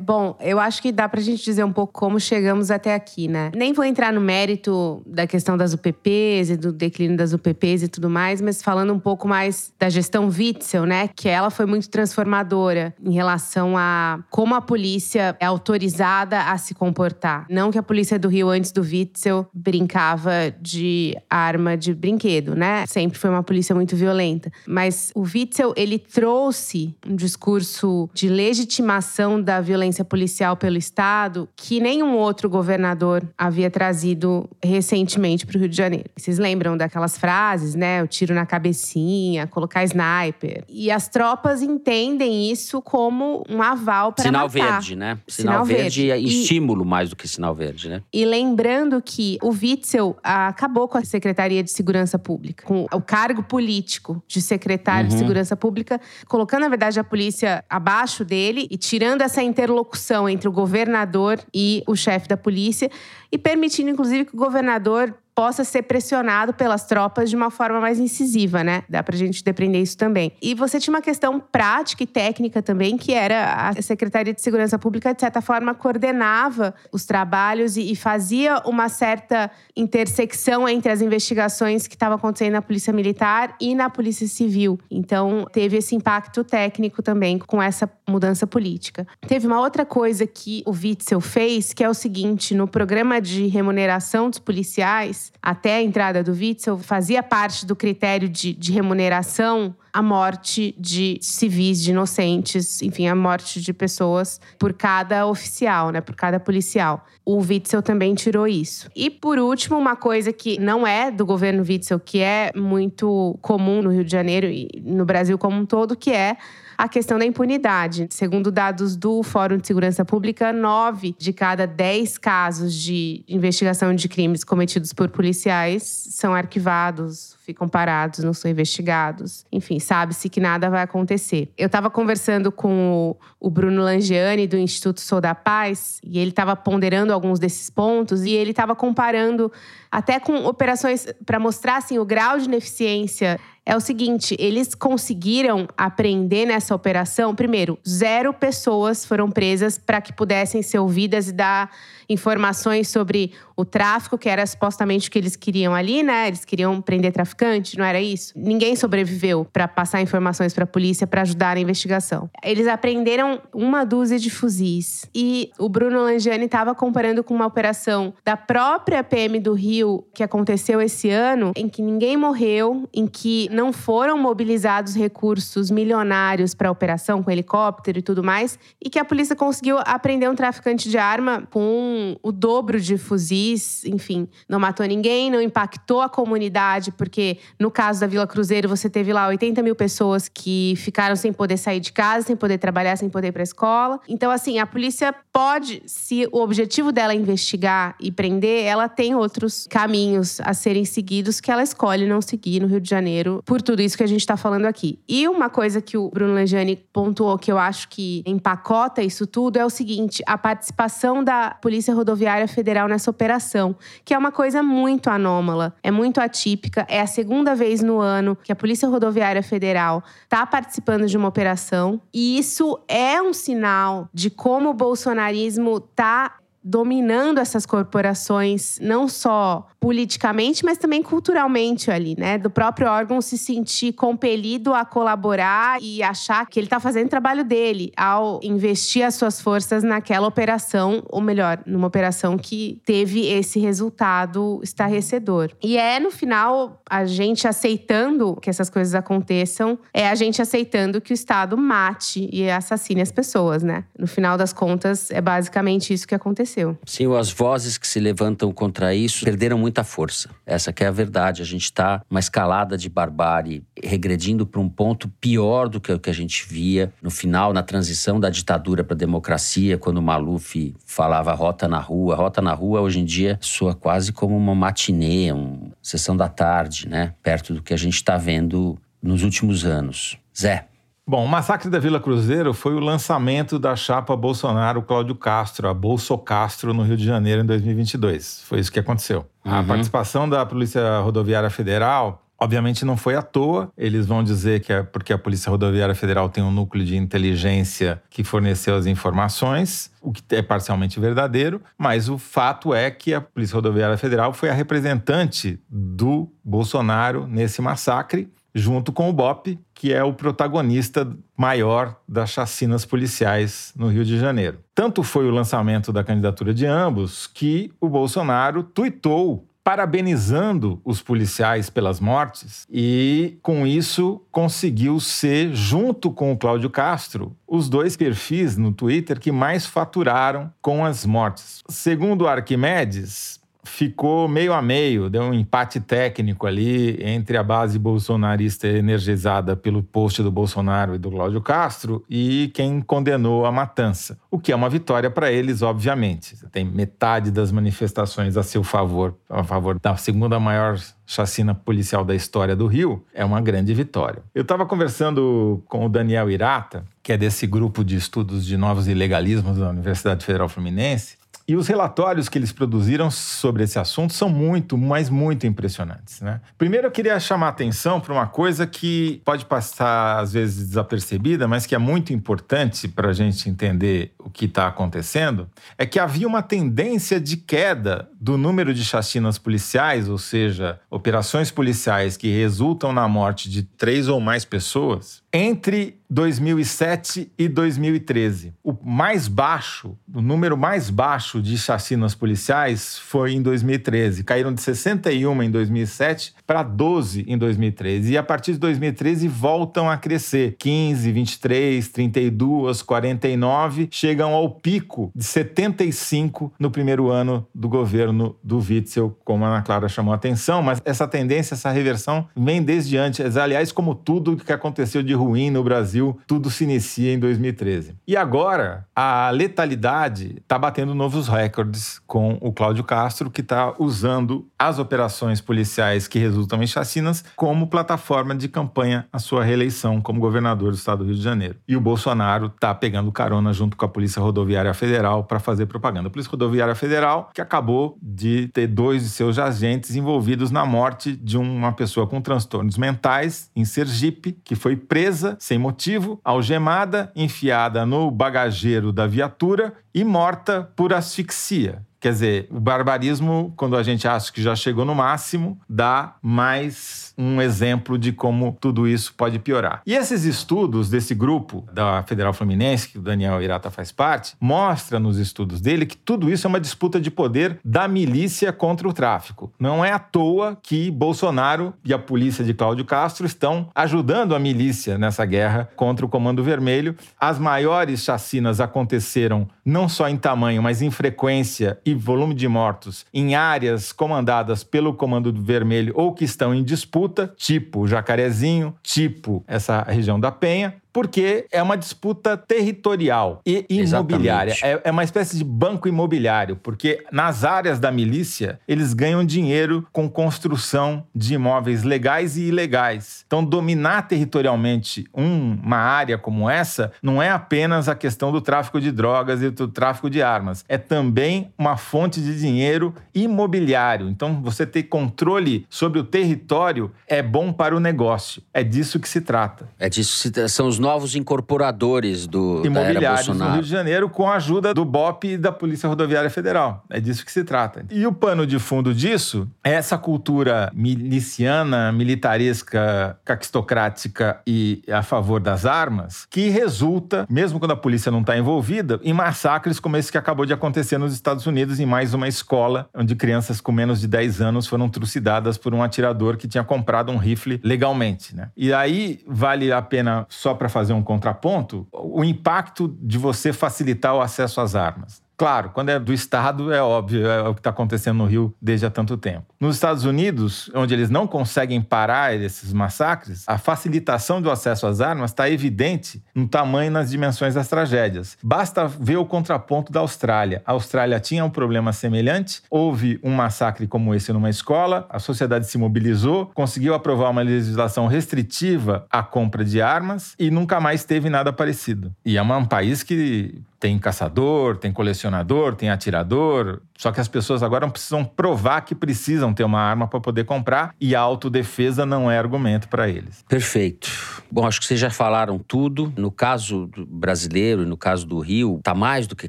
Bom, eu acho que dá pra gente dizer um pouco como chegamos até aqui, né? Nem vou entrar no mérito da questão das UPPs e do declínio das UPPs e tudo mais, mas falando um pouco mais da gestão Witzel, né? Que ela foi muito transformadora em relação a como a polícia é autorizada a se comportar. Não que a polícia do Rio, antes do Witzel, brincava de arma de brinquedo, né? Sempre foi uma polícia muito violenta. Mas o Witzel, ele trouxe um discurso de legitimação da violência violência policial pelo Estado que nenhum outro governador havia trazido recentemente para o Rio de Janeiro. Vocês lembram daquelas frases, né? O tiro na cabecinha, colocar sniper. E as tropas entendem isso como um aval para Sinal matar. verde, né? Sinal, sinal verde, verde é estímulo mais do que sinal verde, né? E lembrando que o Witzel acabou com a Secretaria de Segurança Pública, com o cargo político de secretário uhum. de Segurança Pública, colocando, na verdade, a polícia abaixo dele e tirando essa inter interlocução entre o governador e o chefe da polícia e permitindo, inclusive, que o governador possa ser pressionado pelas tropas de uma forma mais incisiva, né? Dá pra gente depreender isso também. E você tinha uma questão prática e técnica também, que era a Secretaria de Segurança Pública, de certa forma, coordenava os trabalhos e, fazia uma certa intersecção entre as investigações que estavam acontecendo na Polícia Militar e na Polícia Civil. Então, teve esse impacto técnico também com essa mudança política. Teve uma outra coisa que o Witzel fez, que é o seguinte: no programa de remuneração dos policiais, até a entrada do Witzel, fazia parte do critério de, de remuneração a morte de civis, de inocentes, enfim, a morte de pessoas por cada oficial, né, por cada policial. O Witzel também tirou isso. E por último, uma coisa que não é do governo Witzel, que é muito comum no Rio de Janeiro e no Brasil como um todo, que é a questão da impunidade. Segundo dados do Fórum de Segurança Pública, nove de cada dez casos de investigação de crimes cometidos por policiais são arquivados, ficam parados, não são investigados. Enfim, sabe-se que nada vai acontecer. Eu estava conversando com o, Bruno Langiani, do Instituto Sou da Paz, e ele estava ponderando alguns desses pontos, e ele estava comparando até com operações para mostrar assim, o grau de ineficiência é o seguinte: eles conseguiram aprender nessa operação. Primeiro, zero pessoas foram presas para que pudessem ser ouvidas e dar informações sobre o tráfico, que era supostamente o que eles queriam ali, né? Eles queriam prender traficante, não era isso? Ninguém sobreviveu para passar informações para a polícia para ajudar na investigação. Eles aprenderam uma dúzia de fuzis. E o Bruno Langiani estava comparando com uma operação da própria PM do Rio que aconteceu esse ano, em que ninguém morreu, em que não foram mobilizados recursos milionários para a operação com helicóptero e tudo mais, e que a polícia conseguiu aprender um traficante de arma com o dobro de fuzis, enfim, não matou ninguém, não impactou a comunidade, porque no caso da Vila Cruzeiro você teve lá 80 mil pessoas que ficaram sem poder sair de casa, sem poder trabalhar, sem poder ir para a escola. Então, assim, a polícia pode, se o objetivo dela é investigar e prender, ela tem outros caminhos a serem seguidos que ela escolhe não seguir no Rio de Janeiro, por tudo isso que a gente está falando aqui. E uma coisa que o Bruno Lejani pontuou que eu acho que empacota isso tudo é o seguinte: a participação da Polícia Rodoviária Federal nessa operação, que é uma coisa muito anômala, é muito atípica. É a segunda vez no ano que a Polícia Rodoviária Federal está participando de uma operação, e isso é um sinal de como o bolsonarismo está dominando essas corporações, não só politicamente, mas também culturalmente ali, né? Do próprio órgão se sentir compelido a colaborar e achar que ele está fazendo o trabalho dele ao investir as suas forças naquela operação, ou melhor, numa operação que teve esse resultado estarrecedor. E é no final a gente aceitando que essas coisas aconteçam, é a gente aceitando que o Estado mate e assassine as pessoas, né? No final das contas, é basicamente isso que aconteceu. Sim, as vozes que se levantam contra isso perderam muito muita força. Essa que é a verdade. A gente está uma escalada de barbárie regredindo para um ponto pior do que o que a gente via no final, na transição da ditadura para a democracia, quando o Maluf falava rota na rua. Rota na rua, hoje em dia, soa quase como uma matinê, uma sessão da tarde, né? Perto do que a gente está vendo nos últimos anos. Zé. Bom, o massacre da Vila Cruzeiro foi o lançamento da chapa Bolsonaro-Cláudio Castro, a Bolso Castro, no Rio de Janeiro, em 2022. Foi isso que aconteceu. Uhum. A participação da Polícia Rodoviária Federal Obviamente não foi à toa. Eles vão dizer que é porque a Polícia Rodoviária Federal tem um núcleo de inteligência que forneceu as informações, o que é parcialmente verdadeiro, mas o fato é que a Polícia Rodoviária Federal foi a representante do Bolsonaro nesse massacre junto com o BOP, que é o protagonista maior das chacinas policiais no Rio de Janeiro. Tanto foi o lançamento da candidatura de ambos que o Bolsonaro tuitou parabenizando os policiais pelas mortes e, com isso, conseguiu ser, junto com o Cláudio Castro, os dois perfis no Twitter que mais faturaram com as mortes. Segundo Arquimedes, ficou meio a meio, deu um empate técnico ali entre a base bolsonarista energizada pelo post do Bolsonaro e do Cláudio Castro e quem condenou a matança. O que é uma vitória para eles, obviamente. Tem metade das manifestações a seu favor, a favor da segunda maior chacina policial da história do Rio, é uma grande vitória. Eu estava conversando com o Daniel Irata, que é desse grupo de estudos de novos ilegalismos da Universidade Federal Fluminense, e os relatórios que eles produziram sobre esse assunto são muito, mas muito impressionantes. Né? Primeiro, eu queria chamar a atenção para uma coisa que pode passar, às vezes, desapercebida, mas que é muito importante para a gente entender o que está acontecendo: é que havia uma tendência de queda do número de chacinas policiais, ou seja, operações policiais que resultam na morte de três ou mais pessoas, entre 2007 e 2013. O mais baixo, o número mais baixo de chacinas policiais foi em 2013. Caíram de 61 em 2007 para 12 em 2013. E a partir de 2013 voltam a crescer. 15, 23, 32, 49, chegam ao pico de 75 no primeiro ano do governo do Witzel, como a Ana Clara chamou a atenção. Mas essa tendência, essa reversão vem desde antes. Aliás, como tudo que aconteceu de ruim no Brasil, tudo se inicia em 2013. E agora, a letalidade está batendo novos recordes com o Cláudio Castro, que está usando as operações policiais que resultam em chacinas como plataforma de campanha à sua reeleição como governador do estado do Rio de Janeiro. E o Bolsonaro está pegando carona junto com a Polícia Rodoviária Federal para fazer propaganda. A Polícia Rodoviária Federal que acabou de ter dois de seus agentes envolvidos na morte de uma pessoa com transtornos mentais em Sergipe, que foi presa presa sem motivo, algemada, enfiada no bagageiro da viatura e morta por asfixia. Quer dizer, o barbarismo, quando a gente acha que já chegou no máximo, dá mais um exemplo de como tudo isso pode piorar. E esses estudos desse grupo da Federal Fluminense, que o Daniel Irata faz parte, mostra nos estudos dele que tudo isso é uma disputa de poder da milícia contra o tráfico. Não é à toa que Bolsonaro e a polícia de Cláudio Castro estão ajudando a milícia nessa guerra contra o Comando Vermelho. As maiores chacinas aconteceram não só em tamanho, mas em frequência e volume de mortos em áreas comandadas pelo Comando Vermelho ou que estão em disputa, tipo Jacarezinho, tipo essa região da Penha, porque é uma disputa territorial e imobiliária. É, é, uma espécie de banco imobiliário, porque nas áreas da milícia eles ganham dinheiro com construção de imóveis legais e ilegais. Então, dominar territorialmente um, uma área como essa não é apenas a questão do tráfico de drogas e do tráfico de armas, é também uma fonte de dinheiro imobiliário. Então, você ter controle sobre o território é bom para o negócio. É disso que se trata. É disso que se. São os novos incorporadores do imobiliários no. Rio de Janeiro com a ajuda do BOP e da Polícia Rodoviária Federal. É disso que se trata. E o pano de fundo disso é essa cultura miliciana, militaresca, caquistocrática e a favor das armas, que resulta, mesmo quando a polícia não está envolvida, em massacres como esse que acabou de acontecer nos Estados Unidos, em mais uma escola, onde crianças com menos de 10 anos foram trucidadas por um atirador que tinha comprado um rifle legalmente. Né? E aí vale a pena, só para fazer um contraponto, o impacto de você facilitar o acesso às armas. Claro, quando é do Estado, é óbvio, é o que está acontecendo no Rio desde há tanto tempo. Nos Estados Unidos, onde eles não conseguem parar esses massacres, a facilitação do acesso às armas está evidente no tamanho e nas dimensões das tragédias. Basta ver o contraponto da Austrália. A Austrália tinha um problema semelhante, houve um massacre como esse numa escola, a sociedade se mobilizou, conseguiu aprovar uma legislação restritiva à compra de armas e nunca mais teve nada parecido. E é um país que tem caçador, tem colecionador, tem atirador. Só que as pessoas agora precisam provar que precisam ter uma arma para poder comprar e a autodefesa não é argumento para eles. Perfeito. Bom, acho que vocês já falaram tudo. No caso brasileiro e no caso do Rio, tá mais do que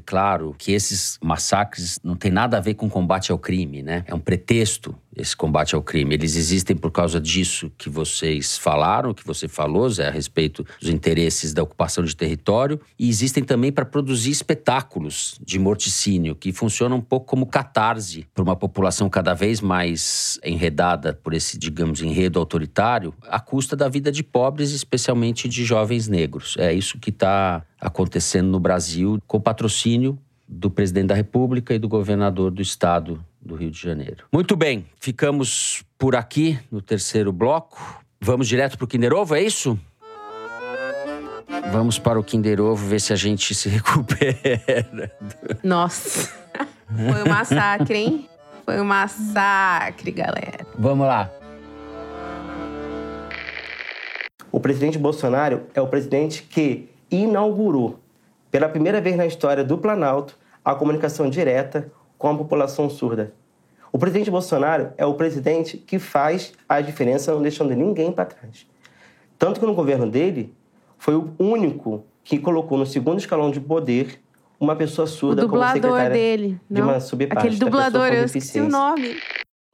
claro que esses massacres não tem nada a ver com combate ao crime, né? É um pretexto esse combate ao crime. Eles existem por causa disso que vocês falaram, que você falou, Zé, a respeito dos interesses da ocupação de território, e existem também para produzir espetáculos de morticínio, que funcionam um pouco como catarse para uma população cada vez mais enredada por esse, digamos, enredo autoritário, à custa da vida de pobres, especialmente de jovens negros. É isso que está acontecendo no Brasil, com patrocínio do presidente da República e do governador do estado do Rio de Janeiro. Muito bem, ficamos por aqui no terceiro bloco. Vamos direto para o Kinder Ovo, é isso? Vamos para o Kinder Ovo ver se a gente se recupera. Nossa. Foi um massacre, hein? Foi um massacre, galera. Vamos lá. O presidente Bolsonaro é o presidente que inaugurou, pela primeira vez na história do Planalto, a comunicação direta com a população surda. O presidente Bolsonaro é o presidente que faz a diferença, não deixando ninguém para trás. Tanto que no governo dele, foi o único que colocou no segundo escalão de poder uma pessoa O surda como secretária dele. de uma subparte Aquele dublador, eu esqueci o nome.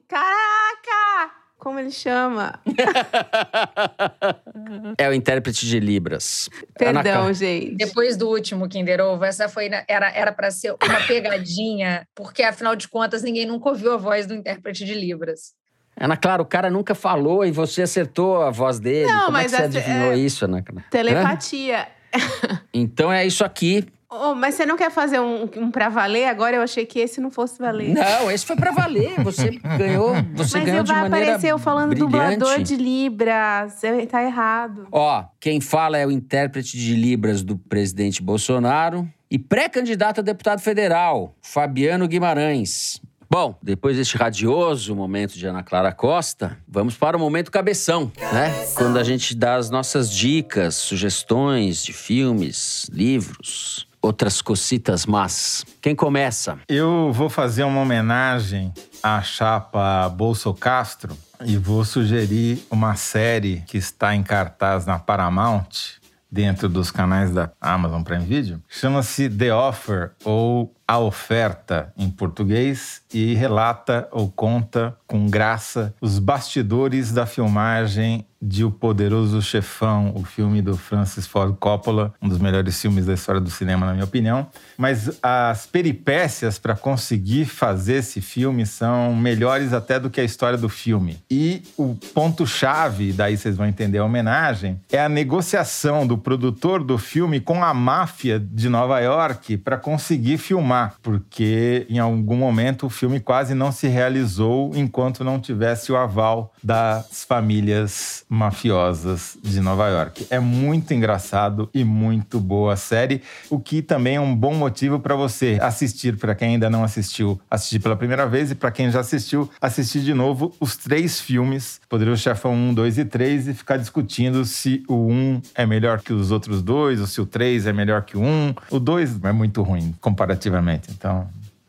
Caraca! Como ele chama? É o intérprete de Libras. Ana Perdão, Ca- gente. Depois do último Kinder Ovo, essa foi era era para ser uma pegadinha, porque afinal de contas ninguém nunca ouviu a voz do intérprete de Libras. Ana Clara, o cara nunca falou e você acertou a voz dele. Não, Como mas é que você essa- adivinhou é- isso, Ana Clara? Hã? Telepatia. Então é isso aqui. Oh, mas você não quer fazer um, um pra valer? Agora eu achei que esse não fosse valer. Não, esse foi pra valer. Você ganhou, você mas ganhou de vai maneira aparecer eu falando brilhante. dublador de Libras. Tá errado. Ó, quem fala é o intérprete de Libras do presidente Bolsonaro e pré-candidato a deputado federal, Fabiano Guimarães. Bom, depois deste radioso momento de Ana Clara Costa, vamos para o momento cabeção, né? Quando a gente dá as nossas dicas, sugestões de filmes, livros, outras cocitas más. Quem começa? Eu vou fazer uma homenagem à chapa Bolso Castro e vou sugerir uma série que está em cartaz na Paramount, dentro dos canais da Amazon Prime Video. Chama-se The Offer ou A Oferta em português e relata ou conta com graça os bastidores da filmagem de O Poderoso Chefão, o filme do Francis Ford Coppola, um dos melhores filmes da história do cinema, na minha opinião. Mas as peripécias para conseguir fazer esse filme são melhores até do que a história do filme. E o ponto-chave, daí vocês vão entender a homenagem, é a negociação do produtor do filme com a máfia de Nova York para conseguir filmar, porque em algum momento o filme quase não se realizou enquanto não tivesse o aval das famílias mafiosas de Nova York. É muito engraçado e muito boa a série, o que também é um bom motivo para você assistir, para quem ainda não assistiu, assistir pela primeira vez e para quem já assistiu, assistir de novo os três filmes, Poderoso Chefão 1, 2 e 3 e ficar discutindo se o 1 é melhor que os outros dois, ou se o 3 é melhor que o 1. O 2 é muito ruim comparativamente, então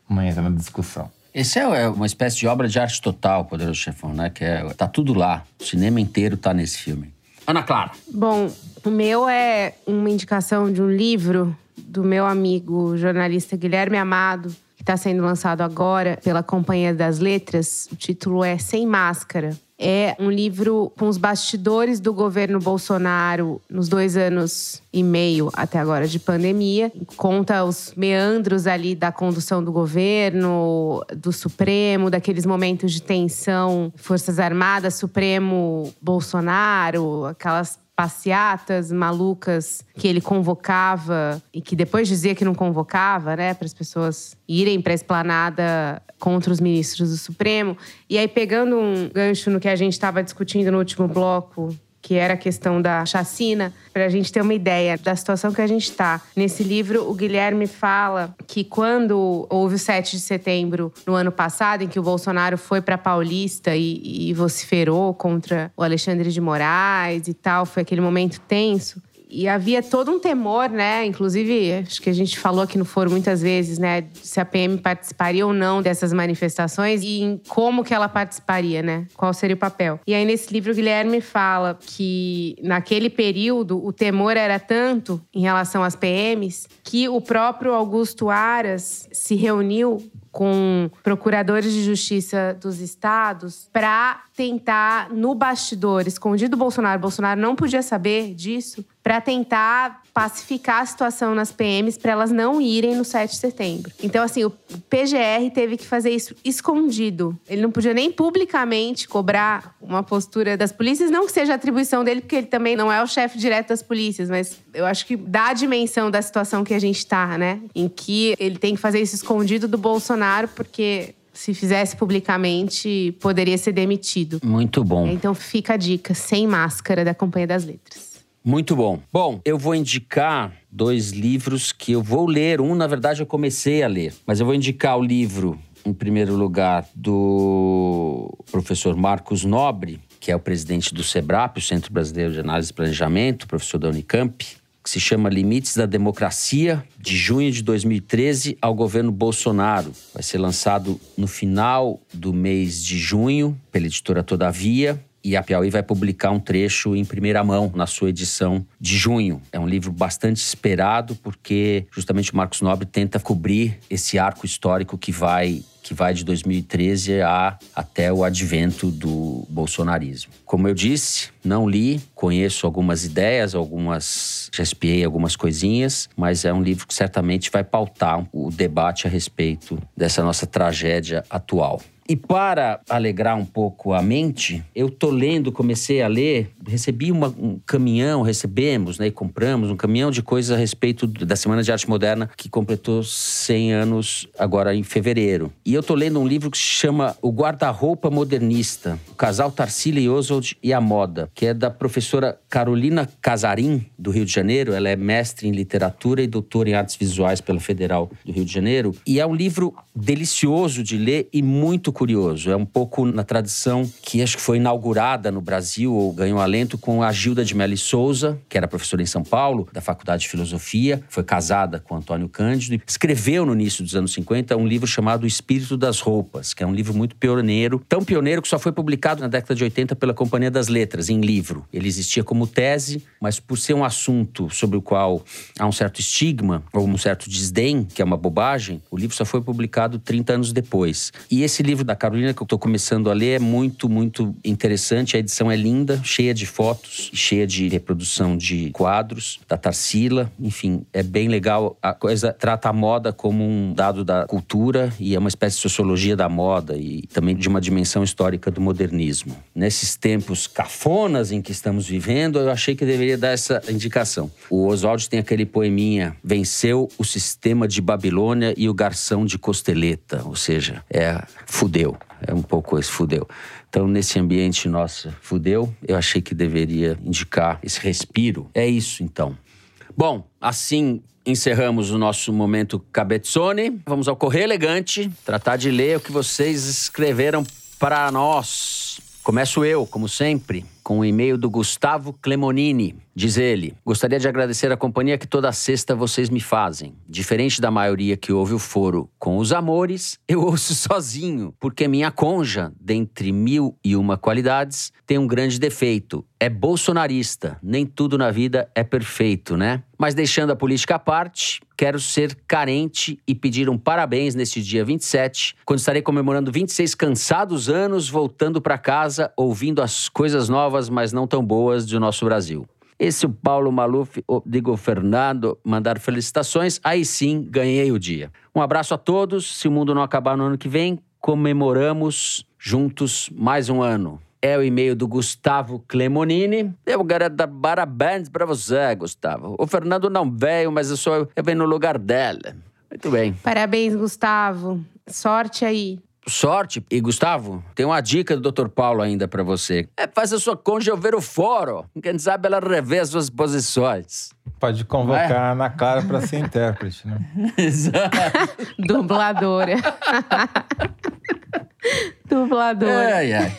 não entra na discussão. Esse é uma espécie de obra de arte total, Poderoso Chefão, né? Que é, tá tudo lá. O cinema inteiro tá nesse filme. Ana Clara. Bom, o meu é uma indicação de um livro do meu amigo jornalista Guilherme Amado, que está sendo lançado agora pela Companhia das Letras. O título é Sem Máscara. É um livro com os bastidores do governo Bolsonaro nos dois anos e meio até agora de pandemia. Conta os meandros ali da condução do governo, do Supremo, daqueles momentos de tensão, Forças Armadas, Supremo, Bolsonaro, aquelas passeatas malucas que ele convocava e que depois dizia que não convocava, né, para as pessoas irem para a esplanada contra os ministros do Supremo. E aí pegando um gancho no que a gente estava discutindo no último bloco que era a questão da chacina, para a gente ter uma ideia da situação que a gente está. Nesse livro, o Guilherme fala que quando houve o 7 de setembro no ano passado, em que o Bolsonaro foi para Paulista e, e vociferou contra o Alexandre de Moraes e tal, foi aquele momento tenso e havia todo um temor, né? Inclusive, acho que a gente falou aqui no foro muitas vezes, né? Se a PM participaria ou não dessas manifestações e como que ela participaria, né? Qual seria o papel. E aí, nesse livro, o Guilherme fala que naquele período o temor era tanto em relação às PMs que o próprio Augusto Aras se reuniu com procuradores de justiça dos estados para tentar, no bastidor, escondido do Bolsonaro, Bolsonaro não podia saber disso, para tentar pacificar a situação nas PMs para elas não irem no 7 de setembro. Então, assim, o PGR teve que fazer isso escondido. Ele não podia nem publicamente cobrar uma postura das polícias, não que seja atribuição dele, porque ele também não é o chefe direto das polícias, mas eu acho que dá a dimensão da situação que a gente está, né? Em que ele tem que fazer isso escondido do Bolsonaro, porque se fizesse publicamente, poderia ser demitido. Muito bom. Então fica a dica, sem máscara da Companhia das Letras. Muito bom. Bom, eu vou indicar dois livros que eu vou ler. Um, na verdade, eu comecei a ler, mas eu vou indicar o livro, em primeiro lugar, do professor Marcos Nobre, que é o presidente do SEBRAP, o Centro Brasileiro de Análise e Planejamento, professor da Unicamp, que se chama Limites da Democracia, de junho de 2013 ao governo Bolsonaro. Vai ser lançado no final do mês de junho pela editora Todavia e a Piauí vai publicar um trecho em primeira mão na sua edição de junho. É um livro bastante esperado porque justamente o Marcos Nobre tenta cobrir esse arco histórico que vai que vai de 2013 a, até o advento do bolsonarismo. Como eu disse, não li, conheço algumas ideias, algumas já espiei algumas coisinhas, mas é um livro que certamente vai pautar o debate a respeito dessa nossa tragédia atual. E para alegrar um pouco a mente, eu tô lendo, comecei a ler, recebi uma, um caminhão, recebemos, né, e compramos um caminhão de coisas a respeito da Semana de Arte Moderna, que completou 100 anos agora em fevereiro. E eu tô lendo um livro que se chama O Guarda-Roupa Modernista, o casal Tarsila e Oswald e a Moda, que é da professora Carolina Casarim, do Rio de Janeiro. Ela é mestre em literatura e doutora em artes visuais pela Federal do Rio de Janeiro. E é um livro delicioso de ler e muito curioso. É um pouco na tradição que acho que foi inaugurada no Brasil, ou ganhou alento, com a Gilda de Melli Souza, que era professora em São Paulo, da Faculdade de Filosofia, foi casada com Antônio Cândido, e escreveu no início dos anos 50 um livro chamado O Espírito das Roupas, que é um livro muito pioneiro, tão pioneiro que só foi publicado na década de 80 pela Companhia das Letras, em livro. Ele existia como tese, mas por ser um assunto sobre o qual há um certo estigma, ou um certo desdém, que é uma bobagem, o livro só foi publicado 30 anos depois. E esse livro da Carolina que eu estou começando a ler é muito, muito interessante. A edição é linda, cheia de fotos, cheia de reprodução de quadros da Tarsila. Enfim, é bem legal. A coisa trata a moda como um dado da cultura e é uma espécie de sociologia da moda e também de uma dimensão histórica do modernismo. Nesses tempos cafonas em que estamos vivendo, eu achei que deveria dar essa indicação. O Oswald tem aquele poeminha: Venceu o sistema de Babilônia e o garção de costeleta. Ou seja, é fudeu. É um pouco esse fudeu. Então, nesse ambiente nosso fudeu, eu achei que deveria indicar esse respiro. É isso, então. Bom, assim encerramos o nosso momento Cabezzone. Vamos ao Correio Elegante, tratar de ler o que vocês escreveram para nós. Começo eu, como sempre, com o e-mail do Gustavo Clemonini. Diz ele: Gostaria de agradecer a companhia que toda sexta vocês me fazem. Diferente da maioria que ouve o foro com os amores, eu ouço sozinho, porque minha conja, dentre mil e uma qualidades, tem um grande defeito. É bolsonarista. Nem tudo na vida é perfeito, né? Mas deixando a política à parte, quero ser carente e pedir um parabéns neste dia 27, quando estarei comemorando 26 cansados anos voltando para casa, ouvindo as coisas novas, mas não tão boas do nosso Brasil. Esse o Paulo Maluf, digo Fernando, mandar felicitações, aí sim ganhei o dia. Um abraço a todos. Se o mundo não acabar no ano que vem, comemoramos juntos mais um ano. É o e-mail do Gustavo Clemonini. Eu quero dar parabéns para você, Gustavo. O Fernando não veio, mas eu, sou, eu venho no lugar dela. Muito bem. Parabéns, Gustavo. Sorte aí. Sorte. E Gustavo, tem uma dica do Dr. Paulo ainda para você. É fazer sua cônjuge ver o foro. Quem sabe ela rever suas posições. Pode convocar a Ana Clara para ser intérprete, né? Exato. Dubladora. Dubladora. Ai, ai.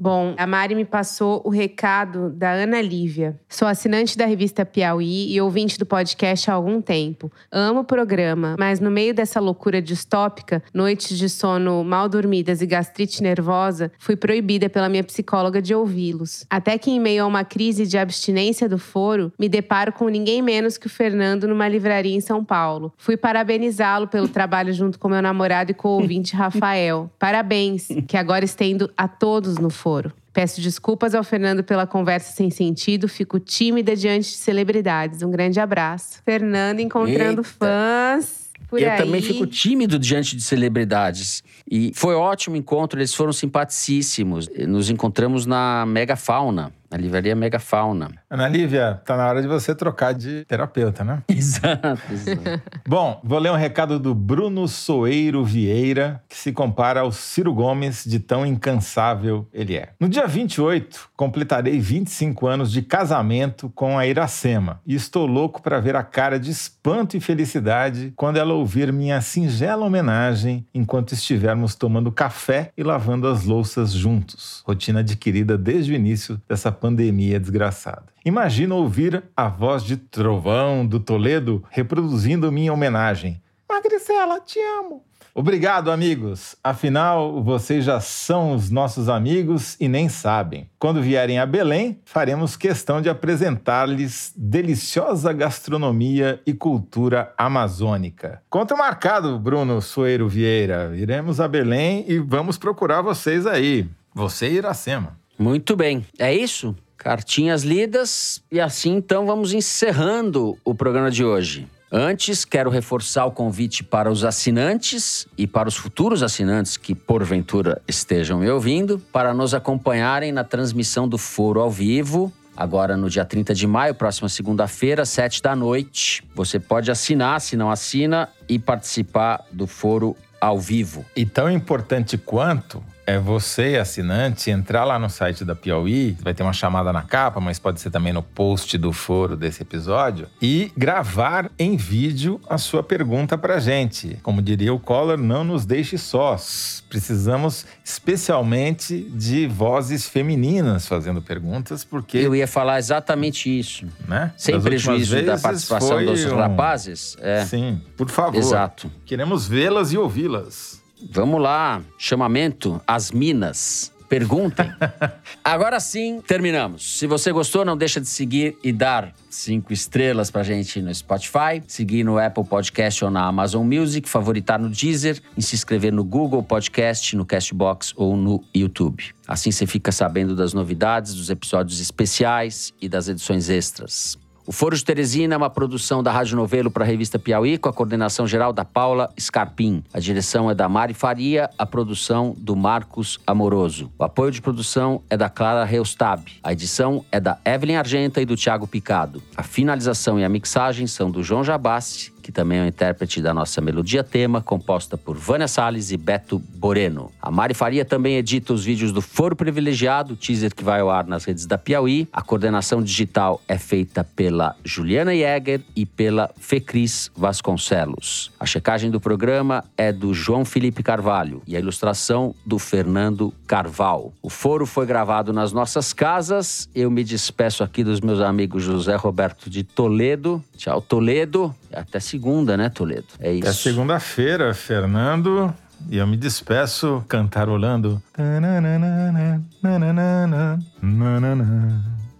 Bom, a Mari me passou o recado da Ana Lívia. Sou assinante da revista Piauí e ouvinte do podcast há algum tempo. Amo o programa, mas no meio dessa loucura distópica, noites de sono mal dormidas e gastrite nervosa, fui proibida pela minha psicóloga de ouvi-los. Até que, em meio a uma crise de abstinência do foro, me deparo com ninguém menos que o Fernando numa livraria em São Paulo. Fui parabenizá-lo pelo trabalho junto com meu namorado e com o ouvinte Rafael. Parabéns, que agora estendo a todos no foro foro. Peço desculpas ao Fernando pela conversa sem sentido, fico tímida diante de celebridades. Um grande abraço. Fernando encontrando Eita. fãs. Eu aí. também fico tímido diante de celebridades. E foi ótimo encontro, eles foram simpaticíssimos. Nos encontramos na Megafauna, na livraria Megafauna. Ana Lívia, tá na hora de você trocar de terapeuta, né? Exato, exato. Bom, vou ler um recado do Bruno Soeiro Vieira, que se compara ao Ciro Gomes de tão incansável ele é. No dia 28, completarei 25 anos de casamento com a Iracema e estou louco para ver a cara de espanto e felicidade quando ela ouvir minha singela homenagem enquanto estivermos tomando café e lavando as louças juntos. Rotina adquirida desde o início dessa pandemia desgraçada. Imagino ouvir a voz de trovão do Toledo reproduzindo minha homenagem. Magricela, te amo. Obrigado, amigos. Afinal, vocês já são os nossos amigos e nem sabem. Quando vierem a Belém, faremos questão de apresentar-lhes deliciosa gastronomia e cultura amazônica. Conto marcado, Bruno Soeiro Vieira. Iremos a Belém e vamos procurar vocês aí. Você e Iracema. Muito bem, é isso? Cartinhas lidas e assim então vamos encerrando o programa de hoje. Antes, quero reforçar o convite para os assinantes e para os futuros assinantes que porventura estejam me ouvindo, para nos acompanharem na transmissão do Foro ao vivo, agora no dia 30 de maio, próxima segunda-feira, às 7 da noite. Você pode assinar, se não assina, e participar do Foro ao vivo. E tão importante quanto é você, assinante, entrar lá no site da Piauí, vai ter uma chamada na capa, mas pode ser também no post do foro desse episódio, e gravar em vídeo a sua pergunta pra gente. Como diria o Collor, não nos deixe sós. Precisamos especialmente de vozes femininas fazendo perguntas, porque. Eu ia falar exatamente isso. Né? Sem prejuízo da participação dos um- rapazes. É. Sim, por favor. Exato. Queremos vê-las e ouvi-las. Vamos lá, chamamento às minas. Perguntem. Agora sim, terminamos. Se você gostou, não deixa de seguir e dar cinco estrelas pra gente no Spotify, seguir no Apple Podcast ou na Amazon Music, favoritar no Deezer e se inscrever no Google Podcast, no Castbox ou no YouTube. Assim você fica sabendo das novidades, dos episódios especiais e das edições extras. O Foro de Teresina é uma produção da Rádio Novelo para a revista Piauí, com a coordenação geral da Paula Scarpim. A direção é da Mari Faria, a produção do Marcos Amoroso. O apoio de produção é da Clara Reustab. A edição é da Evelyn Argenta e do Thiago Picado. A finalização e a mixagem são do João Jabassi, que também é o intérprete da nossa melodia tema, composta por Vânia Salles e Beto Boreno. A Mari Faria também edita os vídeos do Foro Privilegiado, teaser que vai ao ar nas redes da Piauí. A coordenação digital é feita pela Juliana Jäger e pela Fecris Vasconcelos. A checagem do programa é do João Felipe Carvalho e a ilustração do Fernando Carval. O foro foi gravado nas nossas casas. Eu me despeço aqui dos meus amigos José Roberto de Toledo. Tchau, Toledo. Até segunda, né, Toledo? É isso. Até segunda-feira, Fernando. E eu me despeço cantarolando.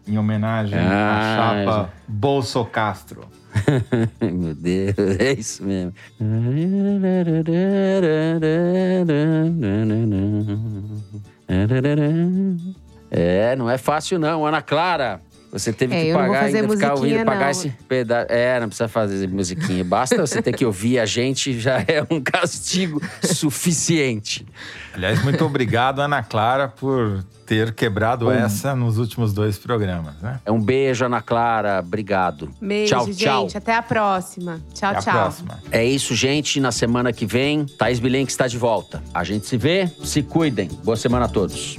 Em homenagem à Ah, chapa Bolso Castro. Meu Deus, é isso mesmo. É, não é fácil não, Ana Clara. Você teve É, que pagar ainda, ficar ouvindo, pagar não. esse pedaço. É, não precisa fazer musiquinha. Basta você ter que ouvir a gente, já é um castigo suficiente. Aliás, muito obrigado, Ana Clara, por ter quebrado essa nos últimos dois programas, né? É um beijo, Ana Clara. Obrigado. Beijo, tchau, gente. tchau. Até a próxima. Tchau, Até a tchau. próxima. É isso, gente. Na semana que vem, Thaís Bilenque está de volta. A gente se vê, se cuidem. Boa semana a todos.